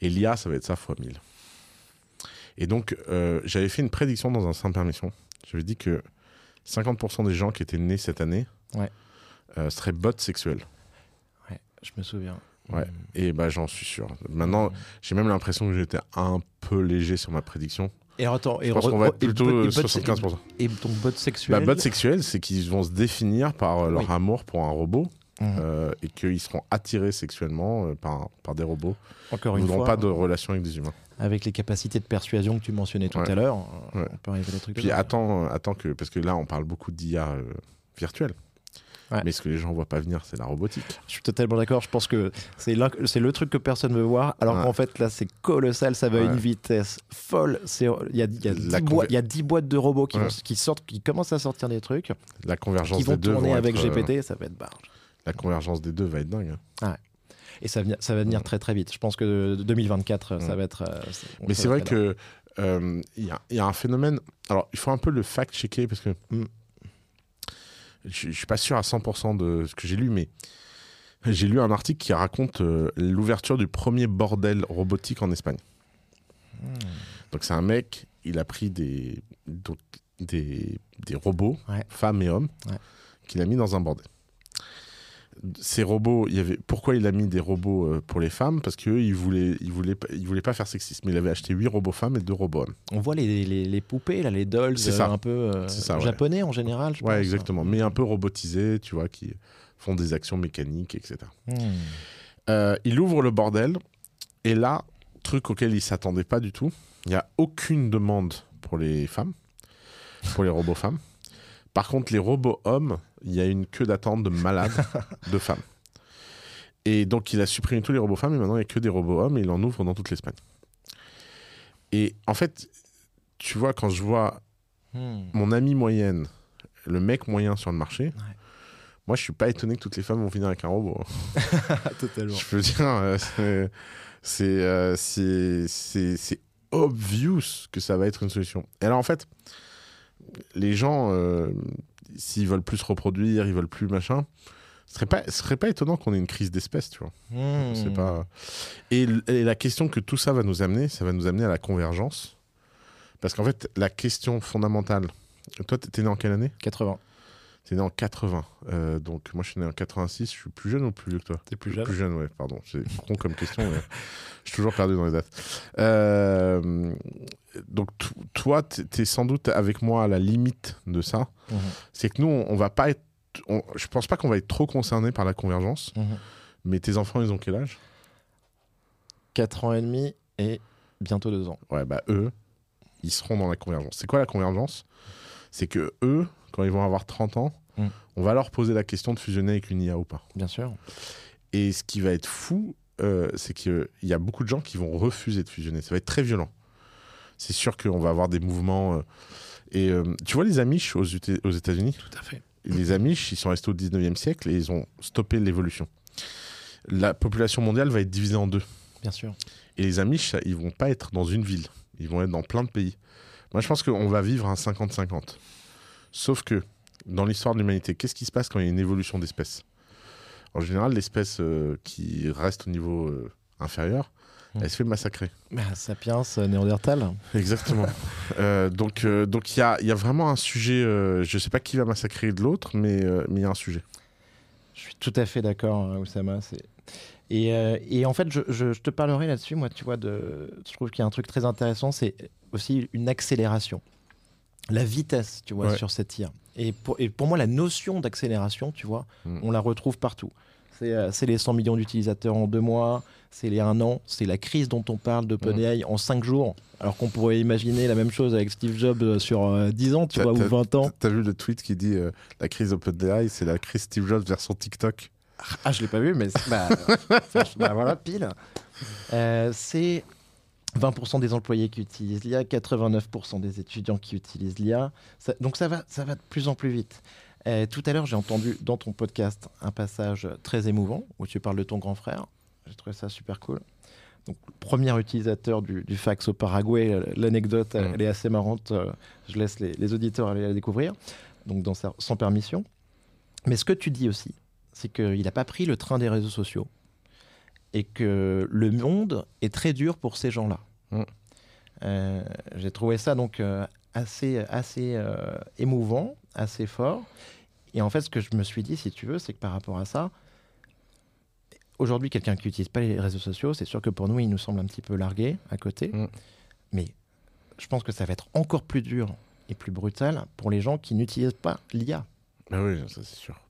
Et l'IA, ça va être ça fois 1000. Et donc, euh, j'avais fait une prédiction dans un sans permission. J'avais dit que 50% des gens qui étaient nés cette année Ouais. euh, seraient bots sexuels. Ouais, je me souviens. Ouais. Hmm. Et bah, j'en suis sûr. Maintenant, j'ai même l'impression que j'étais un peu léger sur ma prédiction. Et attends, et Je pense re- qu'on va être et plutôt et euh, bot- 75%. Et ton bot sexuel. Bah, bot sexuel, c'est qu'ils vont se définir par euh, leur Oui. amour pour un robot Mhm. euh, et qu'ils seront attirés sexuellement euh, par, par des robots. Encore Ils une n'auront fois, pas de relation avec des humains. avec les capacités de persuasion que tu mentionnais tout Ouais. à l'heure, euh, Ouais. on peut arriver à des trucs. Puis attends, attends que parce que là on parle beaucoup d'IA virtuelle. Ouais. Mais ce que les gens voient pas venir, c'est la robotique. Je suis totalement d'accord. Je pense que c'est le truc que personne veut voir. Alors Ouais. qu'en fait, là, c'est colossal. Ça va à Ouais. une vitesse folle. Il y a, y, a La 10 conver- boîtes- il y a 10 boîtes de robots qui, Ouais. vont- qui sortent, qui commencent à sortir des trucs, La convergence qui vont des deux tourner vont avec être, euh, GPT. Ça va être barge. la convergence des deux va être dingue. hein. Et ça, ça va venir très très vite. Je pense que 2024, ça Ouais. va être. euh, Mais ça c'est vrai que euh, il y, a- il y a un phénomène. Alors il faut un peu le fact-checker parce que Mm. Je, je suis pas sûr à 100% de ce que j'ai lu, mais j'ai lu un article qui raconte euh, l'ouverture du premier bordel robotique en Espagne. Hmm. Donc c'est un mec, il a pris des, donc, des, des robots, Ouais. femmes et hommes, Ouais. qu'il a mis dans un bordel. Ces robots, il y avait, pourquoi il a mis des robots euh, pour les femmes? Parce qu'eux, ils voulaient, ils, voulaient, pas- ils voulaient pas faire sexisme. Il avait acheté 8 robots femmes et 2 robots hommes. On voit les, les, les poupées, là, les dolls, C'est euh, ça. un peu euh, C'est ça, ouais. japonais en général. Je Ouais, pense. exactement. Mais un peu robotisés, tu vois, qui font des actions mécaniques, etc. Hmm. Euh, il ouvre le bordel, et là, truc auquel il s'attendait pas du tout, il n'y a aucune demande pour les femmes, pour les robots femmes. Par contre, les robots hommes, il y a une queue d'attente de malades de femmes. Et donc, il a supprimé tous les robots femmes, et maintenant, il n'y a que des robots hommes, et il en ouvre dans toute l'Espagne. Et en fait, tu vois, quand je vois Hmm. mon ami moyenne, le mec moyen sur le marché, moi, je suis pas étonné que toutes les femmes vont finir avec un robot. Totalement. Je peux dire, euh, c'est- euh, obvious que ça va être une solution. Et alors, en fait, les gens, euh, s'ils veulent plus se reproduire, ils veulent plus machin, ce serait pas, ce serait pas étonnant qu'on ait une crise d'espèces, tu vois. Hmm. C'est pas... et, et la question que tout ça va nous amener, ça va nous amener à la convergence. Parce qu'en fait, la question fondamentale. Toi, t'es né en quelle année? 80. T'es né en 80. Euh, donc, moi, je suis né en 86. Je suis plus jeune ou plus vieux que toi? T'es plus jeune Plus jeune, ouais, pardon. C'est con comme question, mais je suis toujours perdu dans les dates. Euh, donc, toi, t'es t'es sans doute avec moi à la limite de ça. Mhm. C'est que nous, on, on va pas être. on- je pense pas qu'on va être trop concerné par la convergence. Mhm. Mais tes enfants, ils ont quel âge? 4 ans et demi et bientôt 2 ans. Ouais, bah eux, ils seront dans la convergence. C'est quoi la convergence? C'est que eux, quand ils vont avoir 30 ans, Mm. on va leur poser la question de fusionner avec une IA ou pas. Bien sûr. Et ce qui va être fou, euh, c'est qu'il y a beaucoup de gens qui vont refuser de fusionner. Ça va être très violent. C'est sûr qu'on va avoir des mouvements. euh, et euh, tu vois les Amish aux, Uté- aux États-Unis? Tout à fait. Les Amish, ils sont restés au 19e siècle et ils ont stoppé l'évolution. La population mondiale va être divisée en deux. Bien sûr. Et les Amish, ils vont pas être dans une ville. Ils vont être dans plein de pays. Moi, je pense qu'on va vivre un 50-50. Sauf que, dans l'histoire de l'humanité, qu'est-ce qui se passe quand il y a une évolution d'espèces? En général, l'espèce euh, qui reste au niveau euh, inférieur, Mm. elle se fait massacrer. Bah, Sapiens, euh, Néandertal. Exactement. Euh, donc, donc il y, a, y a vraiment un sujet. je sais pas qui va massacrer de l'autre, mais mais il y a un sujet. Je suis tout à fait d'accord, hein, Oussama. c'est- Et, euh, et en fait, je, je- je te parlerai là-dessus, moi, tu vois, de... je trouve qu'il y a un truc très intéressant, c'est aussi une accélération. La vitesse, tu vois, Ouais. sur cette IA. Et pour, et pour moi, la notion d'accélération, tu vois, Mm. on la retrouve partout. C'est euh, les 100 millions d'utilisateurs en deux mois, c'est les un an, c'est la crise dont on parle d'OpenAI en cinq jours, alors qu'on pourrait imaginer la même chose avec Steve Jobs euh, sur euh, 10 ans, tu vois, ou t'as- 20 ans. T'as vu le tweet qui dit euh, la crise OpenAI, c'est la crise Steve Jobs version TikTok Ah, je l'ai pas vu, mais bah, bah, voilà, pile. Euh, c'est 20% des employés qui utilisent l'IA, 89% des étudiants qui utilisent l'IA. Ça- donc ça va, ça va de plus en plus vite. Euh, tout à l'heure, j'ai entendu dans ton podcast un passage très émouvant où tu parles de ton grand frère. J'ai trouvé ça super cool. donc, premier utilisateur du, du fax au Paraguay. L'anecdote, elle, Mm. elle est assez marrante. euh, Je laisse les, les auditeurs aller la découvrir, donc dans sa- sans permission. Mais ce que tu dis aussi, c'est qu'il n'a pas pris le train des réseaux sociaux et que le monde est très dur pour ces gens-là. Mm. Euh, J'ai trouvé ça donc euh, assez, assez euh, émouvant, assez fort. Et en fait, ce que je me suis dit, si tu veux, c'est que par rapport à ça, aujourd'hui, quelqu'un qui n'utilise pas les réseaux sociaux, c'est sûr que pour nous, il nous semble un petit peu largué à côté. Mm. Mais je pense que ça va être encore plus dur et plus brutal pour les gens qui n'utilisent pas l'IA. Ah oui, ça c'est sûr.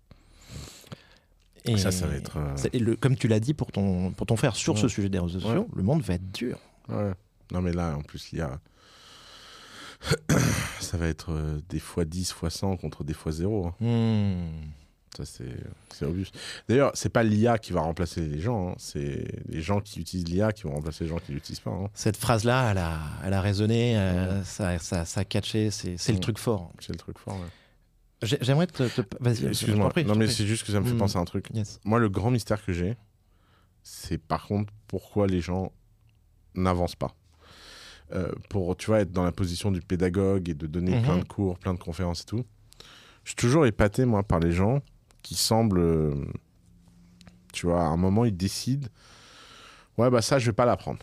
Et Ça, ça va être. euh, le- comme tu l'as dit pour ton, pour ton frère sur ce sujet des réseaux sociaux, Ouais. le monde va être dur. Ouais. Non, mais là, en plus, il y a. ça va être euh, des fois 10, fois 100 contre des fois 0. hein. Hmm. Ça, c'est obvious. D'ailleurs, c'est pas l'IA qui va remplacer les gens. hein. C'est les gens qui utilisent l'IA qui vont remplacer les gens qui l'utilisent pas. hein. Cette phrase-là, elle a, elle a résonné, euh, Ouais. ça, ça, ça a catché, c'est c'est le Mm. truc fort. C'est le truc fort. ouais. J'ai- J'aimerais te, te- Vas-y, Excuse-moi. Non, mais c'est juste que ça me fait Mm. penser à un truc. Yes. Moi, le grand mystère que j'ai, c'est par contre pourquoi les gens n'avancent pas. Euh, pour, tu vois, être dans la position du pédagogue et de donner plein de cours, plein de conférences et tout. Je suis toujours épaté, moi, par les gens qui semblent, euh, tu vois, à un moment, ils décident, ouais, bah ça, je vais pas l'apprendre.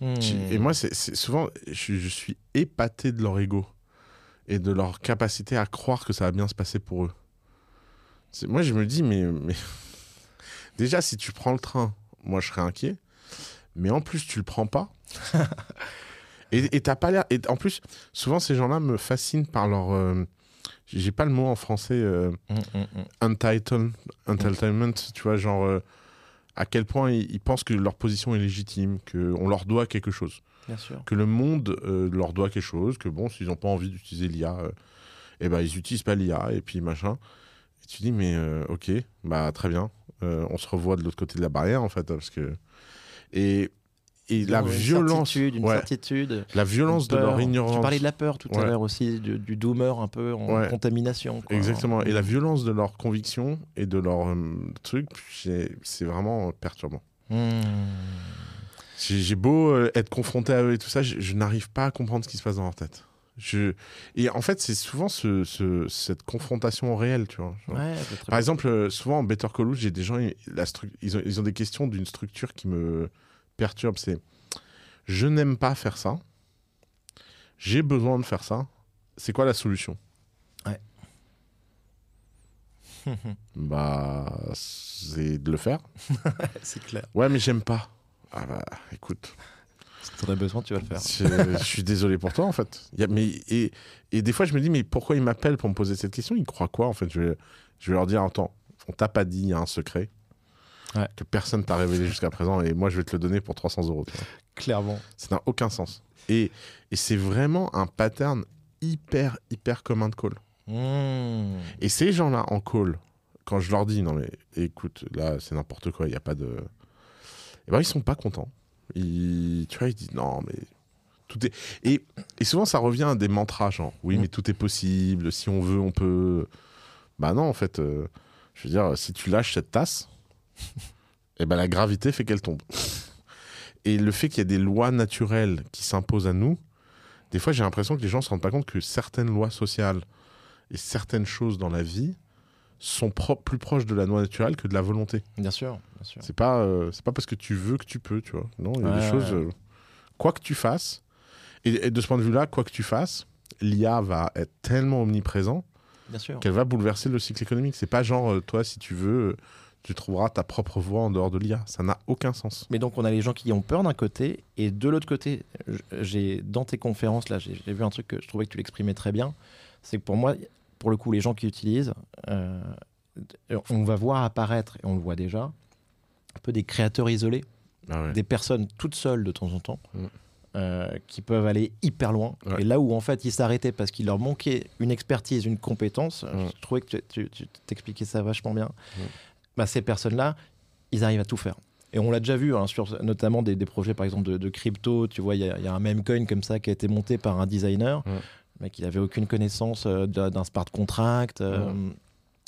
Hmm. Et moi, c'est c'est souvent, je, je suis épaté de leur ego et de leur capacité à croire que ça va bien se passer pour eux. Moi, je me dis, mais, mais déjà, si tu prends le train, moi, je serais inquiet. Mais en plus, tu le prends pas. et t'as pas l'air. Et en plus, souvent, ces gens-là me fascinent par leur. euh, J'ai pas le mot en français. euh, hmm, hmm. entitled, entitlement, tu vois, genre euh, à quel point ils, ils pensent que leur position est légitime, qu'on leur doit quelque chose, Bien sûr. que le monde euh, leur doit quelque chose, que bon, s'ils n'ont pas envie d'utiliser l'IA, euh, eh ben ils utilisent pas l'IA et puis machin. Et tu dis mais euh, ok, bah très bien, Euh, on se revoit de l'autre côté de la barrière en fait parce que et et la Une violence, certitude, une ouais, certitude. la violence de leur ignorance. Tu parlais de la peur tout à l'heure aussi, du, du doomer un peu en Ouais. contamination. quoi. Exactement. Et la violence de leurs convictions et de leurs trucs, j'ai- c'est vraiment perturbant. Hmm. J'ai beau euh, être confronté à eux et tout ça, je, je n'arrive pas à comprendre ce qui se passe dans leur tête. Je... Et en fait, c'est souvent ce, ce- cette confrontation réelle, tu vois. Ouais, Par exemple, euh, souvent en Better Call Saul, j'ai des gens, ils, la stru- ils, ont, ils ont des questions d'une structure qui me perturbe. C'est je n'aime pas faire ça, j'ai besoin de faire ça, c'est quoi la solution? Bien. Bah, c'est de le faire. c'est clair. Ouais, mais j'aime pas. Ah bah, écoute. Si t'en as besoin, tu vas le faire. Je, je suis désolé pour toi, en fait. Il y a- mais, et, et des fois, je me dis, mais pourquoi ils m'appellent pour me poser cette question? Ils croient quoi, en fait? Je vais, je vais leur dire, attends, on t'a pas dit, il y a un secret Ouais. que personne t'a révélé jusqu'à présent, et moi, je vais te le donner pour 300 euros. Clairement. Ça n'a aucun sens. Et, et c'est vraiment un pattern hyper, hyper commun de call. Hmm. Et ces gens-là en call, quand je leur dis, non mais écoute, là c'est n'importe quoi, il n'y a pas de. Et ben ils sont pas contents. Ils, tu vois, ils disent non mais tout est. Et, et souvent ça revient à des mantras genre oui Mm. mais tout est possible, si on veut on peut. Bah non en fait, euh, je veux dire si tu lâches cette tasse, et ben la gravité fait qu'elle tombe. Et le fait qu'il y a des lois naturelles qui s'imposent à nous, des fois j'ai l'impression que les gens se rendent pas compte que certaines lois sociales et certaines choses dans la vie sont pro- plus proches de la loi naturelle que de la volonté. Bien sûr, bien sûr. C'est pas, euh, c'est pas parce que tu veux que tu peux, tu vois. Non, il y a des choses. euh, quoi que tu fasses, et, et de ce point de vue-là, quoi que tu fasses, l'IA va être tellement omniprésent qu'elle va bouleverser le cycle économique. C'est pas genre, euh, toi, si tu veux, tu trouveras ta propre voie en dehors de l'IA. Ça n'a aucun sens. Mais donc on a les gens qui ont peur d'un côté et de l'autre côté, j'ai dans tes conférences là, j'ai vu un truc que je trouvais que tu l'exprimais très bien. C'est que pour moi, pour le coup, les gens qui utilisent, euh, on va voir apparaître et on le voit déjà, un peu des créateurs isolés, Ah ouais. des personnes toutes seules de temps en temps. Mm. euh, qui peuvent aller hyper loin. Ouais. Et là où en fait ils s'arrêtaient parce qu'il leur manquait une expertise, une compétence, Mm. je trouvais que tu- t'expliquais ça vachement bien. Mm. Bah, ces personnes-là, ils arrivent à tout faire. Et on l'a déjà vu, hein, sur notamment des, des projets par exemple de, de crypto. Tu vois, il y, a- il y a un meme coin comme ça qui a été monté par un designer. Mais qui n'avait aucune connaissance euh, d'un smart contract. euh,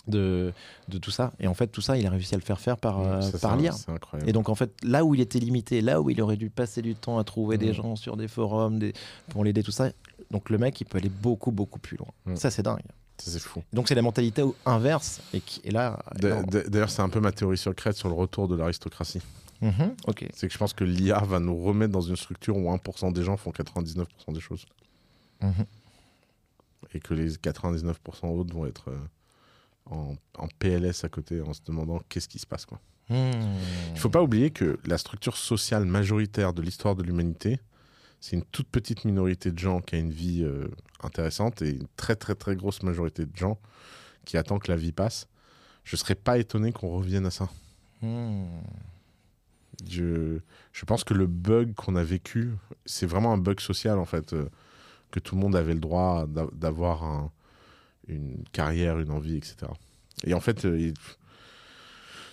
de, de tout ça. Et en fait, tout ça, il a réussi à le faire faire par, euh, Ça, par. C'est incroyable. Et donc, en fait, là où il était limité, là où il aurait dû passer du temps à trouver des gens sur des forums des, pour l'aider, tout ça, donc le mec, il peut aller beaucoup, beaucoup plus loin. Ça, c'est dingue. Ça, c'est fou. Donc, c'est la mentalité inverse. Et, qui, et là. D'ailleurs, c'est un peu ma théorie secrète sur le retour de l'aristocratie. Mhm, ok. C'est que je pense que l'IA va nous remettre dans une structure où 1% des gens font 99% des choses. Et que les 99% autres vont être euh, en, en PLS à côté en se demandant qu'est-ce qui se passe. Quoi. Hmm. Il faut pas oublier que la structure sociale majoritaire de l'histoire de l'humanité, c'est une toute petite minorité de gens qui a une vie euh, intéressante et une très très très grosse majorité de gens qui attend que la vie passe. Je serais pas étonné qu'on revienne à ça. Hmm. Je, je pense que le bug qu'on a vécu, c'est vraiment un bug social en fait, euh, que tout le monde avait le droit d'a- d'avoir un- une carrière, une envie, etc. Et en fait, euh,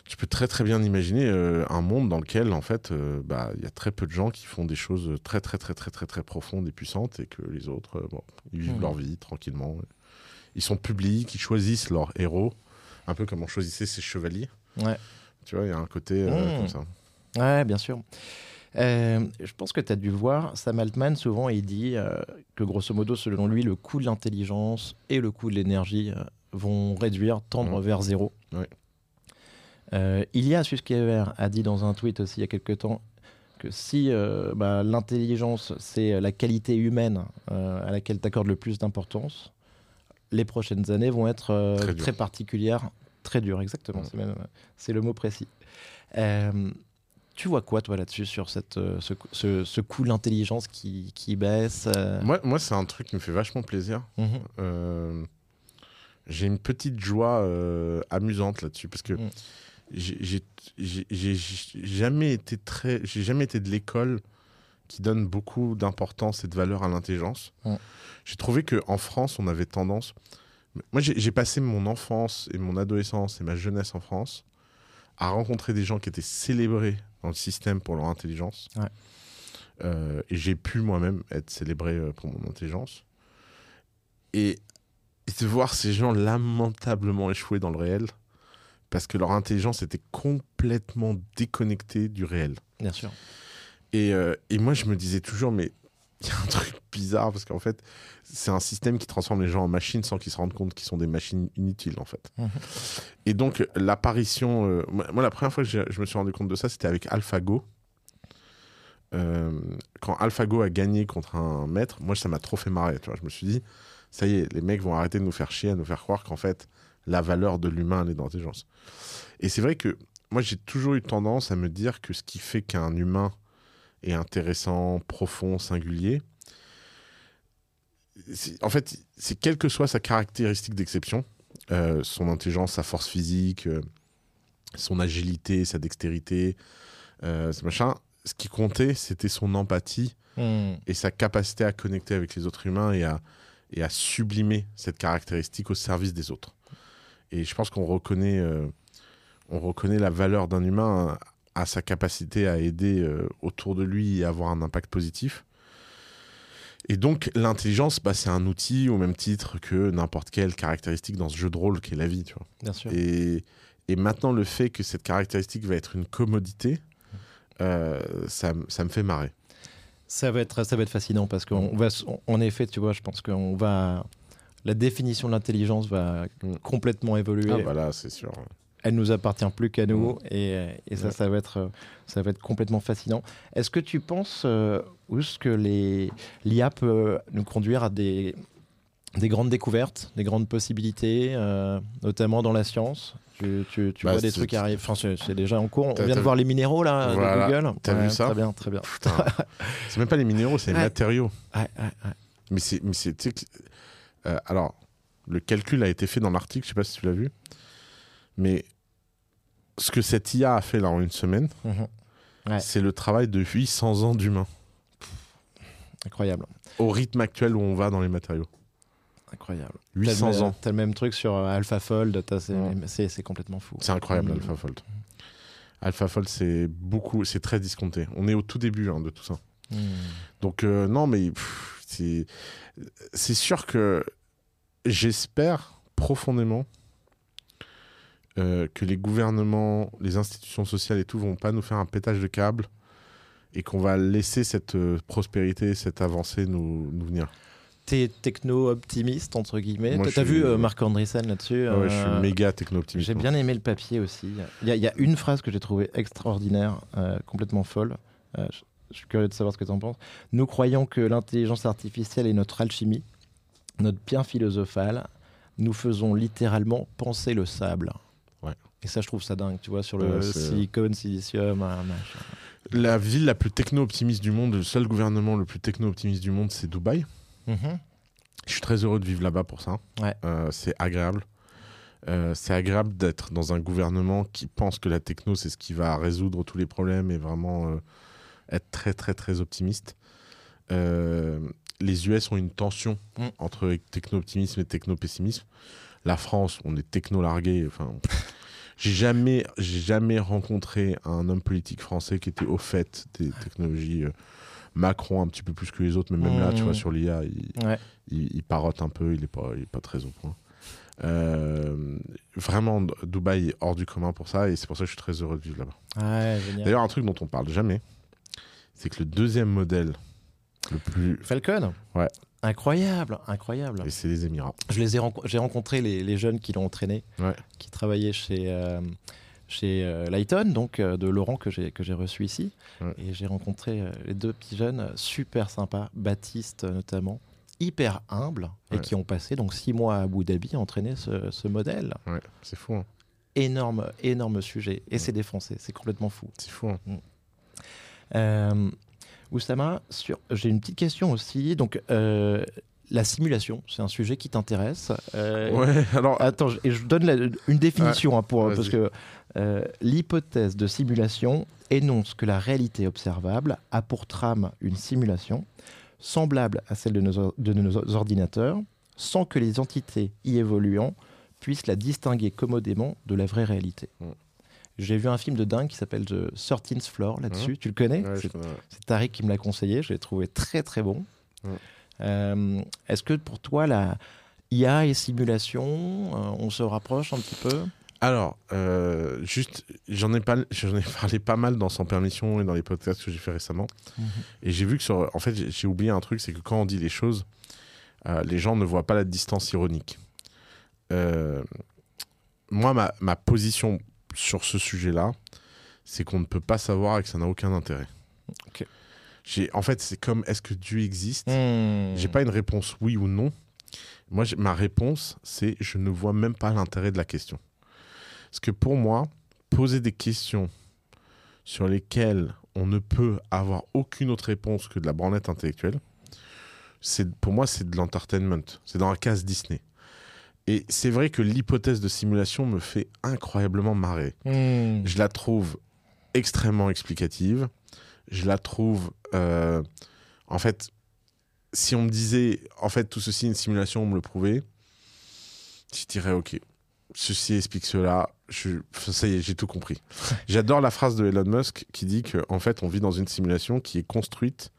tu peux très très bien imaginer euh, un monde dans lequel en fait, euh, bah, il y a très peu de gens qui font des choses très très très très très très profondes et puissantes et que les autres, bon, ils vivent leur vie tranquillement. Ils sont publics, ils choisissent leurs héros, un peu comme on choisissait ses chevaliers. Ouais. Tu vois, il y a un côté Mhm. comme ça. Ouais, bien sûr. Euh, je pense que tu as dû voir, Sam Altman, souvent, il dit euh, que grosso modo, selon lui, le coût de l'intelligence et le coût de l'énergie euh, vont réduire, tendre Mhm. vers zéro. Ouais. Euh, Ilya Suskever a dit dans un tweet aussi il y a quelques temps que si bah, l'intelligence, c'est la qualité humaine à laquelle tu accordes le plus d'importance, les prochaines années vont être Très particulières, très dures, exactement. Même- C'est le mot précis. Tu vois quoi, toi, là-dessus, sur cette, euh, ce, ce, ce coût de l'intelligence qui, qui baisse euh, Moi, moi c'est un truc qui me fait vachement plaisir. mhm. Euh, j'ai une petite joie euh, amusante là-dessus parce que Mm. j'ai- jamais été très, j'ai jamais été de l'école qui donne beaucoup d'importance et de valeur à l'intelligence. Mm. J'ai trouvé que en France, on avait tendance. Moi, j'ai passé mon enfance et mon adolescence et ma jeunesse en France à rencontrer des gens qui étaient célébrés dans le système pour leur intelligence. Ouais. Euh, et j'ai pu moi-même être célébré euh, pour mon intelligence. Et, et de voir ces gens lamentablement échouer dans le réel parce que leur intelligence était complètement déconnectée du réel. Bien sûr. Et, euh, et moi, je me disais toujours, mais il y a un truc bizarre parce qu'en fait, c'est un système qui transforme les gens en machines sans qu'ils se rendent compte qu'ils sont des machines inutiles, en fait. Et donc, l'apparition. euh, moi, la première fois que je me suis rendu compte de ça, c'était avec AlphaGo. Euh, quand AlphaGo a gagné contre un maître, moi, ça m'a trop fait marrer. Tu vois. Je me suis dit, ça y est, les mecs vont arrêter de nous faire chier, à nous faire croire qu'en fait, la valeur de l'humain, elle est dans l'intelligence. Et c'est vrai que moi, j'ai toujours eu tendance à me dire que ce qui fait qu'un humain est intéressant, profond, singulier, en fait, c'est quelle que soit sa caractéristique d'exception, euh, son intelligence, sa force physique, euh, son agilité, sa dextérité, euh, ce machin, ce qui comptait, c'était son empathie Mhm. et sa capacité à connecter avec les autres humains et à, et à sublimer cette caractéristique au service des autres. Et je pense qu'on reconnaît, on reconnaît la valeur d'un humain à sa capacité à aider euh, autour de lui et avoir un impact positif. Et donc l'intelligence, bah, c'est un outil au même titre que n'importe quelle caractéristique dans ce jeu de rôle qu'est la vie. Tu vois. Bien sûr. Et, et maintenant, le fait que cette caractéristique va être une commodité, euh, ça, ça me fait marrer. Ça va être, ça va être fascinant parce qu'on va, en effet, tu vois, je pense qu'on va, la définition de l'intelligence va Mm. complètement évoluer. Ah, voilà, c'est sûr. Elle nous appartient plus qu'à nous et, et ça, Ouais. ça va être, euh, ça va être complètement fascinant. Est-ce que tu penses euh, où est-ce que les l'IA peut nous conduire à des des grandes découvertes, des grandes possibilités, euh, notamment dans la science? Tu, tu, tu Bah, vois des trucs qui arrivent. Enfin, c'est déjà en cours. On vient de voir les minéraux là Voilà. de Google. T'as vu ça? Très bien, très bien. C'est même pas les minéraux, c'est les matériaux. Ouais. Mais c'est, mais c'est, euh, alors, le calcul a été fait dans l'article, je sais pas si tu l'as vu, mais ce que cette IA a fait là en une semaine, Mhm. Ouais. c'est le travail de 800 ans d'humains, Incroyable, au rythme actuel où on va dans les matériaux. incroyable. 800 T'as le- ans. T'as le même truc sur euh, AlphaFold. C'est complètement fou. C'est incroyable, Mhm. AlphaFold. AlphaFold, c'est beaucoup, c'est très discompté. On est au tout début hein, de tout ça. Mhm. Donc euh, non, mais c'est sûr que j'espère profondément euh, que les gouvernements, les institutions sociales et tout vont pas nous faire un pétage de câble et qu'on va laisser cette euh, prospérité, cette avancée nous, nous venir. T'es techno-optimiste, entre guillemets. T'as vu euh, Marc Andreessen là-dessus Ouais, je suis méga techno-optimiste. J'ai bien aimé le papier aussi. Il y, a- il y a une phrase que j'ai trouvée extraordinaire, complètement folle. Je, je suis curieux de savoir ce que tu en penses. Nous croyons que l'intelligence artificielle est notre alchimie, notre bien philosophal. Nous faisons littéralement penser le sable. Et ça, je trouve ça dingue, tu vois, sur le Ouais, silicone, silicium, un machin. La ville la plus techno-optimiste du monde, le seul gouvernement le plus techno-optimiste du monde, c'est Dubaï. Mhm. Je suis très heureux de vivre là-bas pour ça. Ouais. Euh, c'est agréable. Euh, c'est agréable d'être dans un gouvernement qui pense que la techno, c'est ce qui va résoudre tous les problèmes et vraiment euh, être très, très, très optimiste. Euh, les US ont une tension Mm. entre techno-optimisme et techno-pessimisme. La France, on est techno-largué. Enfin, j'ai jamais, j'ai jamais rencontré un homme politique français qui était au fait des technologies. euh, Macron un petit peu plus que les autres, mais même là, tu vois, sur l'IA, il, Ouais. il, il parote un peu, il est pas, il est pas très au point. Euh, vraiment, Dubaï est hors du commun pour ça, et c'est pour ça que je suis très heureux de vivre là-bas. Ouais. D'ailleurs, un truc dont on parle jamais, c'est que le deuxième modèle le plus, Falcon? Ouais. Incroyable, incroyable. et c'est les Émirats. Je les ai j'ai rencontré les, les jeunes qui l'ont entraîné, Ouais. qui travaillaient chez euh, chez euh, Lighton, donc euh, de Laurent que j'ai que j'ai reçu ici, Ouais. et j'ai rencontré euh, les deux petits jeunes super sympas, Baptiste notamment, hyper humbles et qui ont passé donc six mois à Abu Dhabi à entraîner ce, ce modèle. Ouais, c'est fou, hein. Énorme, énorme sujet, et c'est Français, c'est complètement fou. c'est fou. hein. Euh, Oussama, sur... j'ai une petite question aussi. Donc, euh, la simulation, c'est un sujet qui t'intéresse. Euh, Ouais, alors, Attends, je, donne la- une définition hein, pour, parce que euh, l'hypothèse de simulation énonce que la réalité observable a pour trame une simulation semblable à celle de nos, de nos ordinateurs, sans que les entités y évoluant puissent la distinguer commodément de la vraie réalité. J'ai vu un film de dingue qui s'appelle The 13th Floor là-dessus. Mm. Tu le connais? Ouais, C'est- Tariq qui me l'a conseillé, je l'ai trouvé très très bon. Euh, Est-ce que pour toi, la IA et simulation, euh, on se rapproche un petit peu? Alors, euh, juste, j'en ai, pas, j'en ai parlé pas mal dans Sans Permission et dans les podcasts que j'ai fait récemment. Et j'ai vu que sur. En fait, j'ai- j'ai oublié un truc c'est que quand on dit les choses, euh, les gens ne voient pas la distance ironique. Euh, moi, ma, ma position sur ce sujet-là, c'est qu'on ne peut pas savoir et que ça n'a aucun intérêt. En fait, c'est comme est-ce que Dieu existe? Hmm. J'ai pas une réponse oui ou non. Moi, ma réponse, c'est je ne vois même pas l'intérêt de la question. Parce que pour moi, poser des questions sur lesquelles on ne peut avoir aucune autre réponse que de la branlette intellectuelle, c'est pour moi, c'est de l'entertainment. C'est dans la case Disney. Et c'est vrai que l'hypothèse de simulation me fait incroyablement marrer. Hmm. Je la trouve extrêmement explicative. Je la trouve. euh, en fait, si on me disait, en fait, tout ceci est une simulation, on me le prouvait, je dirais, ok, ceci explique cela. Je, ça y est, j'ai tout compris. J'adore la phrase de Elon Musk qui dit qu'en en fait, on vit dans une simulation qui est construite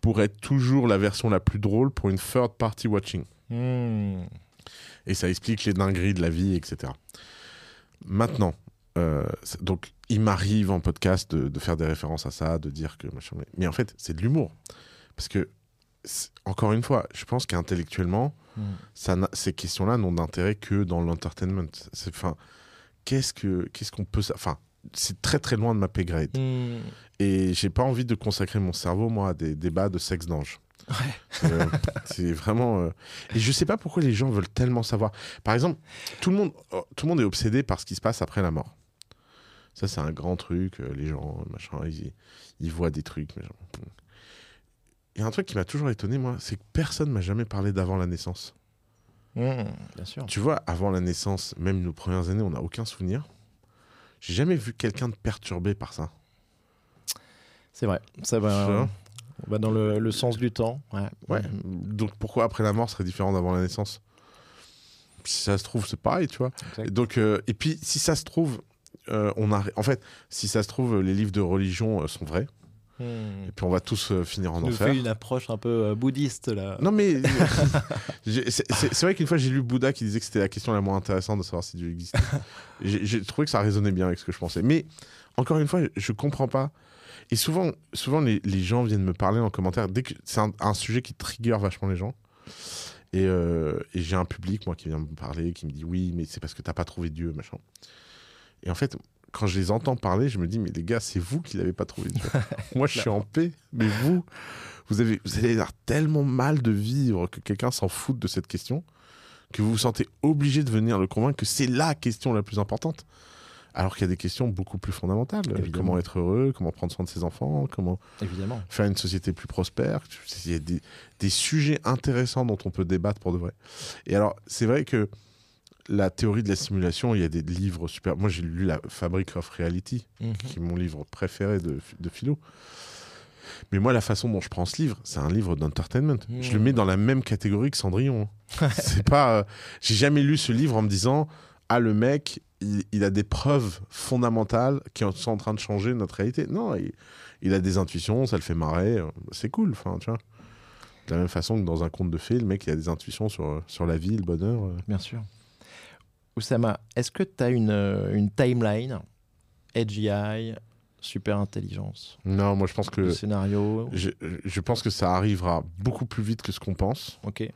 pour être toujours la version la plus drôle pour une third party watching. Hmm. Et ça explique les dingueries de la vie, etc. Maintenant, euh, donc il m'arrive en podcast de, de faire des références à ça, de dire que machin, mais, en fait c'est de l'humour, parce que encore une fois, je pense qu'intellectuellement, Hmm. ces questions-là n'ont d'intérêt que dans l'entertainment. Enfin, qu'est-ce que, qu'est-ce qu'on peut, enfin, c'est très très loin de ma pay grade. Hmm. Et j'ai pas envie de consacrer mon cerveau moi à des débats de sexe d'ange. Euh, c'est vraiment. euh, Et je sais pas pourquoi les gens veulent tellement savoir. Par exemple, tout le monde, oh, tout le monde est obsédé par ce qui se passe après la mort. Ça, c'est un grand truc. euh, Les gens, machin, ils, ils voient des trucs. mais genre, Il y a un truc qui m'a toujours étonné, moi, c'est que personne m'a jamais parlé d'avant la naissance. Hmm. Bien sûr. Tu vois, avant la naissance, même nos premières années, on n'a aucun souvenir. J'ai jamais vu quelqu'un de perturbé par ça. C'est vrai. Ça Tu va, va dans le, le sens du temps. Ouais. Ouais. Donc pourquoi après la mort serait différent d'avant la naissance? Si ça se trouve, c'est pareil, tu vois. Et donc, euh, et puis si ça se trouve, euh, on a, en fait, si ça se trouve, les livres de religion euh, sont vrais. Hmm. Et puis on va tous euh, finir en Tu enfer. fais une approche un peu euh, bouddhiste là. Non mais c'est vrai qu'une fois j'ai lu Bouddha qui disait que c'était la question la moins intéressante de savoir si Dieu existe. j'ai j'ai trouvé que ça résonnait bien avec ce que je pensais. Mais encore une fois, je comprends pas. Et souvent, souvent les, les gens viennent me parler en commentaire dès que c'est un, un sujet qui trigger vachement les gens. Et, euh, et j'ai un public moi qui vient me parler, qui me dit oui, mais c'est parce que t'as pas trouvé Dieu, machin. Et en fait, quand je les entends parler, je me dis mais les gars, c'est vous qui l'avez pas trouvé Dieu. moi, je suis en paix, mais vous, vous avez, vous avez l'air tellement mal de vivre que quelqu'un s'en foute de cette question que vous vous sentez obligé de venir le convaincre que c'est la question la plus importante. Alors qu'il y a des questions beaucoup plus fondamentales. Euh, Évidemment. Comment être heureux, comment prendre soin de ses enfants, comment Évidemment. faire une société plus prospère. Il y a des, des sujets intéressants dont on peut débattre pour de vrai. Et alors, c'est vrai que la théorie de la simulation, il y a des livres super. Moi, j'ai lu la Fabric of Reality, Mhm. qui est mon livre préféré de, de philo. Mais moi, la façon dont je prends ce livre, c'est un livre d'entertainment. Mmh. Je le mets dans la même catégorie que Cendrillon. c'est pas. euh, J'ai jamais lu ce livre en me disant ah le mec, il, il a des preuves fondamentales qui sont en train de changer notre réalité. Non, il, il a des intuitions, ça le fait marrer, euh, c'est cool. Enfin, tu vois. De la même façon que dans un conte de fées, le mec il a des intuitions sur, sur la vie, le bonheur. euh. Bien sûr. Oussama, est-ce que tu as une, euh, une timeline AGI, super intelligence, Non, moi je pense que le scénario? je, je pense que ça arrivera beaucoup plus vite que ce qu'on pense, Ok.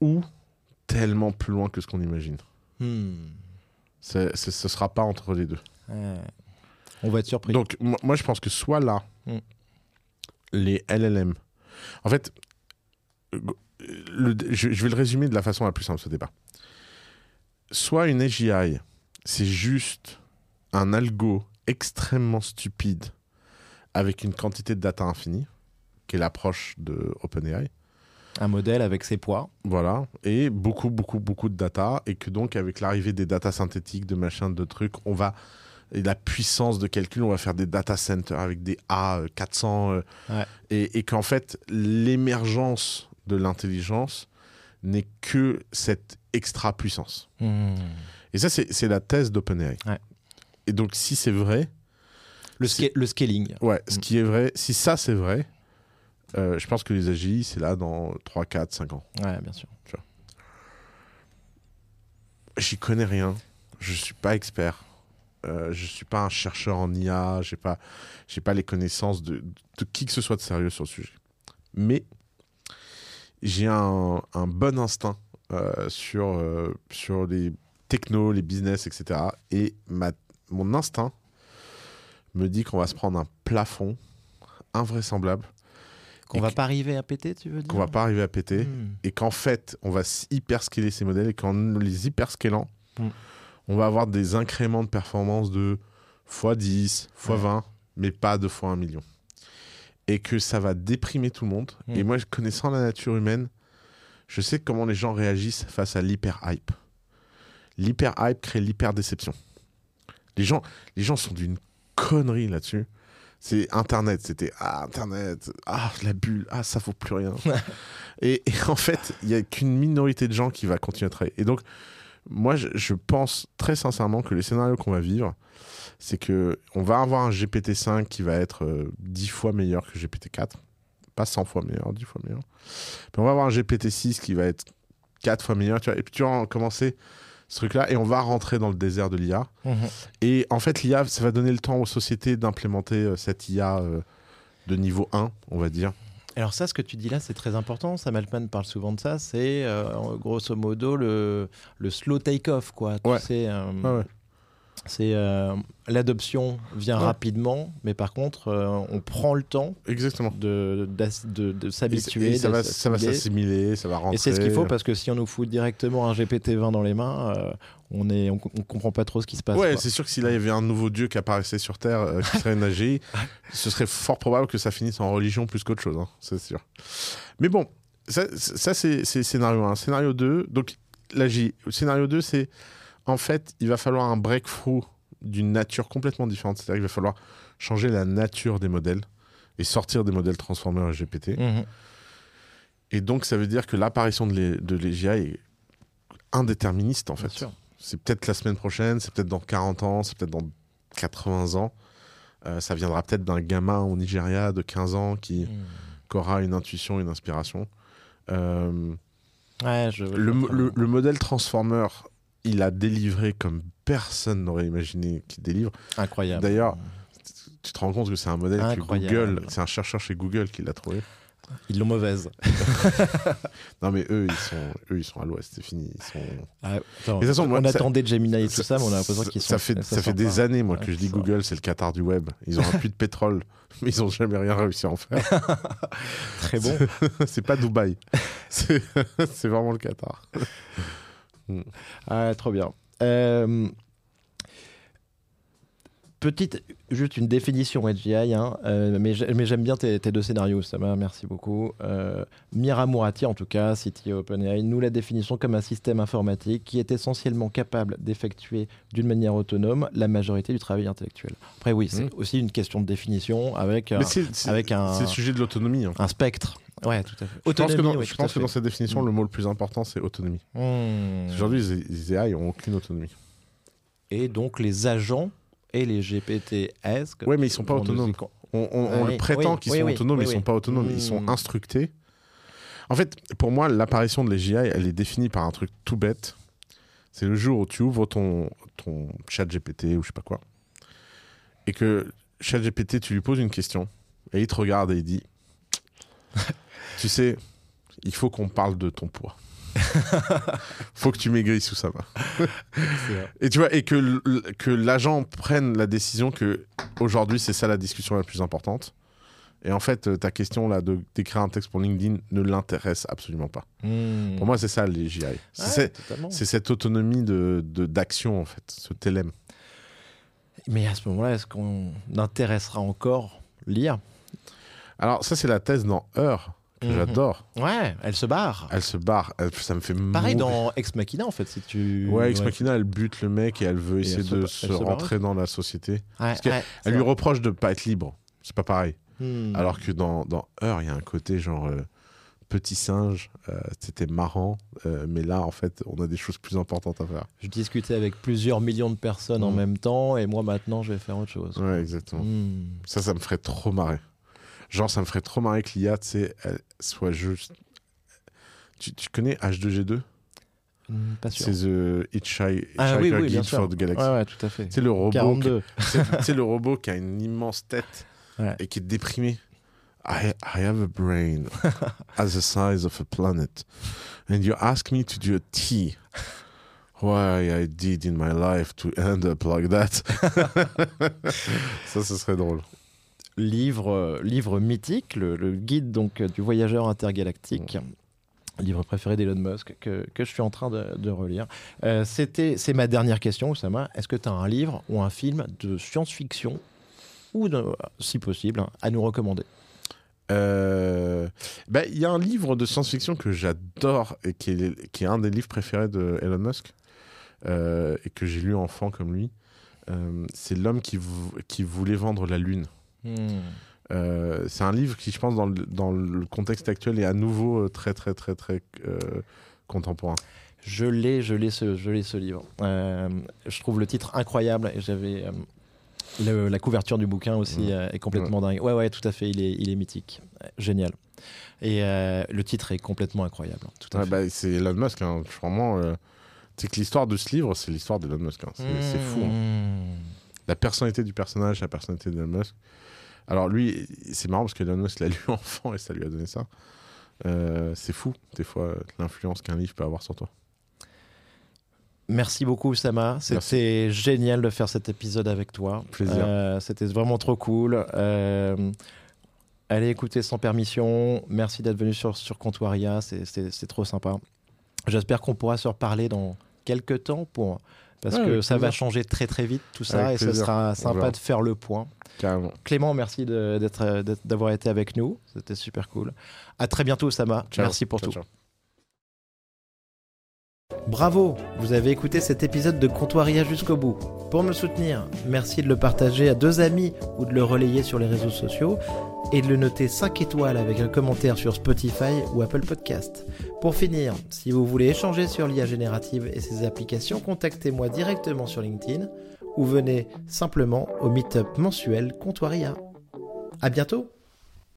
ou tellement plus loin que ce qu'on imagine. Hmm. Ce sera pas entre les deux. On va être surpris. Donc, moi, je pense que soit là, Mm. les LLM. En fait, le- je, je vais le résumer de la façon la plus simple ce débat. Soit une AGI, c'est juste un algo extrêmement stupide avec une quantité de data infinie, qui est l'approche de OpenAI. Un modèle avec ses poids. Voilà, et beaucoup, beaucoup, beaucoup de data, et que donc avec l'arrivée des data synthétiques, de machins, de trucs, on va, et la puissance de calcul, on va faire des data centers avec des A400, euh, Ouais. et, et qu'en fait, l'émergence de l'intelligence n'est que cette extra puissance. Hmm. Et ça, c'est la thèse d'OpenAI. Ouais. Et donc, si c'est vrai, Le, sca- le scaling. ouais, ce qui est vrai, si ça c'est vrai, euh, je pense que les AGI, c'est là dans 3, 4, 5 ans. Ouais, bien sûr. J'y connais rien. Je suis pas expert. Euh, je suis pas un chercheur en IA. J'ai pas, j'ai pas les connaissances de, de qui que ce soit de sérieux sur le sujet. Mais j'ai un, un bon instinct euh, sur euh, sur les technos, les business, etc. Et ma, mon instinct me dit qu'on va se prendre un plafond invraisemblable, Qu'on va que- pas arriver à péter, tu veux dire qu'on va pas arriver à péter Hmm. et qu'en fait, on va hyper scaler ces modèles et qu'en les hyper scalant, Mm. on va avoir des incréments de performance de x10, x20, Ouais. mais pas de x1 million. Et que ça va déprimer tout le monde. Mm. Et moi, connaissant la nature humaine, je sais comment les gens réagissent face à l'hyper-hype. L'hyper-hype crée l'hyper-déception. Les gens, les gens sont d'une connerie là-dessus. C'est Internet, c'était ah, Internet, ah, la bulle, ah, ça vaut plus rien. et, et en fait, il n'y a qu'une minorité de gens qui va continuer à travailler. Et donc, moi, je, je pense très sincèrement que les scénarios qu'on va vivre, c'est que on va avoir un GPT-5 qui va être euh, 10 fois meilleur que GPT-4. Pas 100 fois meilleur, 10 fois meilleur. Puis on va avoir un GPT-6 qui va être 4 fois meilleur. Tu vois, et puis tu vas commencer ce truc-là et on va rentrer dans le désert de l'IA. Mhm. Et en fait, l'IA, ça va donner le temps aux sociétés d'implémenter euh, cette IA euh, de niveau 1, on va dire. Alors ça, ce que tu dis là, c'est très important. Sam Altman parle souvent de ça. C'est euh, grosso modo le, le slow take-off, quoi. Tu Ouais. sais, euh, Ouais, ouais. C'est euh, l'adoption vient Ouais. rapidement, mais par contre, euh, on prend le temps Exactement. de, s'habituer. ça, va, ça va s'assimiler. ça va rentrer. Et c'est ce qu'il faut parce que si on nous fout directement un GPT-20 dans les mains, euh, on est, on, on comprend pas trop ce qui se passe. Ouais, c'est sûr que si là il y avait un nouveau dieu qui apparaissait sur Terre, qui serait une AGI, ce serait fort probable que ça finisse en religion plus qu'autre chose, hein, c'est sûr. Mais bon, ça, c'est scénario 1. Scénario 2, donc l'AGI. Scénario 2, c'est en fait, il va falloir un breakthrough d'une nature complètement différente. C'est-à-dire qu'il va falloir changer la nature des modèles et sortir des modèles transformés en GPT. Mhm. Et donc, ça veut dire que l'apparition de l'E- de l'EGI est indéterministe, en fait. C'est peut-être la semaine prochaine, c'est peut-être dans 40 ans, c'est peut-être dans 80 ans. Euh, ça viendra peut-être d'un gamin au Nigeria de 15 ans qui, qui aura une intuition, une inspiration. Euh, Ouais, je, le, le modèle Transformer, il a délivré comme personne n'aurait imaginé qu'il délivre. Incroyable. D'ailleurs, Tu te rends compte que c'est un modèle que. Google, c'est un chercheur chez Google qui l'a trouvé. Ils l'ont mauvaise. Non mais eux, ils sont, eux, ils sont à l'ouest, c'est fini. Ils sont... Ah, attends, Mais de toute façon, moi, on ça- attendait Gemini et tout ça, mais on a l'impression qu'ils sont. Ça fait, ça fait des pas. années, moi, Ouais, que je dis. Google, c'est le Qatar du web. Ils ont un puits de pétrole, mais ils ont jamais rien réussi à en faire. Très bon. c'est pas Dubaï. C'est vraiment le Qatar. Ah, trop bien. Euh, Petite, juste une définition HGI, hein, euh, mais j'ai- mais j'aime bien tes, tes deux scénarios, ça va, merci beaucoup. Euh, Mira Mourati, en tout cas, CTO OpenAI, nous la définissons comme un système informatique qui est essentiellement capable d'effectuer d'une manière autonome la majorité du travail intellectuel. Après, oui, c'est Mhm. aussi une question de définition avec, un- Mais c'est c'est- avec un- c'est le sujet de l'autonomie. hein. un spectre. Ouais, tout à fait. Je pense que dans, oui, je tout à pense que fait. dans cette définition, Mm. le mot le plus important, c'est autonomie. Hmm. Aujourd'hui, les, les AI ont aucune autonomie. Et donc les agents et les GPTS. Ouais, mais ils sont pas autonomes. dit On, on- on Oui, le prétend oui, qu'ils oui, sont oui, autonomes, oui, ils oui. sont pas autonomes, ils sont Mm. instructés. En fait, pour moi, l'apparition de l'AGI, elle est définie par un truc tout bête. C'est le jour où tu ouvres ton, ton chat GPT ou je sais pas quoi, et que chat GPT, tu lui poses une question, et il te regarde et il dit Tu sais, il faut qu'on parle de ton poids. faut que tu maigrisses sous ça va. Et tu vois, et que, que l'agent prenne la décision que aujourd'hui c'est ça la discussion la plus importante. Et en fait, euh, ta question là de d'écrire un texte pour LinkedIn ne l'intéresse absolument pas. Hmm. Pour moi, c'est ça les GI. C'est Ouais, cette autonomie de de- d'action en fait, ce TLM. Mais à ce moment-là, est-ce qu'on intéressera encore l'IA Alors ça, c'est la thèse dans Heure que Mhm. j'adore. Ouais, elle se barre. Elle se barre, elle- ça me fait Pareil mourir. dans Ex Machina, en fait, si tu. Ouais, Ex Machina, elle bute le mec et elle veut Et essayer elle de se rentrer dans la société. Ouais, Parce ouais, Elle lui vrai. reproche de pas être libre. C'est pas pareil. Hmm. Alors que dans, dans Heure, il y a un côté genre euh, petit singe, euh, c'était marrant, euh, mais là, en fait, on a des choses plus importantes à faire. Je discutais avec plusieurs millions de personnes en Hmm. même temps, et moi, maintenant, je vais faire autre chose. Ouais, exactement. Hmm. Ça, ça me ferait trop marrer. Genre, ça me ferait trop marrer que l'IA, tu sais, soit juste. Tu, tu connais H2G2 Hmm, Pas sûr. C'est The Hitchhi- Ah oui, Hitchhiker oui, Guide for the Galaxy. Ouais, ouais, tout à fait. C'est le robot. 42. C'est le robot qui a une immense tête Ouais. et qui est déprimé. I, I have a brain as the size of a planet. And you ask me to do a tea. Why I did in my life to end up like that? Ça, ce serait drôle. Livre, euh, livre mythique, le, le guide donc euh, du voyageur intergalactique. Livre préféré d'Elon Musk que, que je suis en train de, de relire. Euh, c'était, c'est ma dernière question, Oussama. Est-ce que tu as un livre ou un film de science-fiction, ou de- si possible, hein, à nous recommander? Euh, bah, Il y a un livre de science-fiction que j'adore et qui est, qui est un des livres préférés de Elon Musk euh, et que j'ai lu enfant comme lui. C'est L'homme qui, vou- qui voulait vendre la Lune. Euh, c'est un livre qui, je pense, dans le, dans le contexte actuel, est à nouveau euh, très, très, très, très euh, contemporain. Je l'ai, je l'ai ce, je l'ai ce livre. Euh, je trouve le titre incroyable j'avais la couverture du bouquin aussi Mmh. est complètement dingue. Ouais, ouais, tout à fait. Il est, il est mythique, génial. Et le titre est complètement incroyable. Tout à Ouais, fait. bah, c'est Elon Musk. Hein. Vraiment, c'est que l'histoire de ce livre, c'est l'histoire d'Elon Musk. hein. C'est c'est fou. hein. Mmh. La personnalité du personnage, la personnalité d'Elon Musk. Alors lui, c'est marrant parce qu'Elon Musk l'a lu enfant et ça lui a donné ça. Euh, c'est fou, des fois, l'influence qu'un livre peut avoir sur toi. Merci beaucoup, Sama. C'était génial de faire cet épisode avec toi. Plaisir. Euh, C'était vraiment trop cool. Euh, allez écouter sans permission. Merci d'être venu sur, sur Comptoiria. C'est trop sympa. J'espère qu'on pourra se reparler dans quelques temps pour, parce Ouais, que ça va changer très très vite tout ça Avec et ce sera sympa de faire le point. Carrément. Clément, merci d'avoir été avec nous. C'était super cool. À très bientôt, Sama. Ciao. Merci pour Ciao, tout. ciao. Bravo, vous avez écouté cet épisode de Comptoiria jusqu'au bout. Pour me soutenir, merci de le partager à deux amis ou de le relayer sur les réseaux sociaux et de le noter 5 étoiles avec un commentaire sur Spotify ou Apple Podcast. Pour finir, si vous voulez échanger sur l'IA générative et ses applications, contactez-moi directement sur LinkedIn ou venez simplement au meet-up mensuel Comptoiria. À bientôt!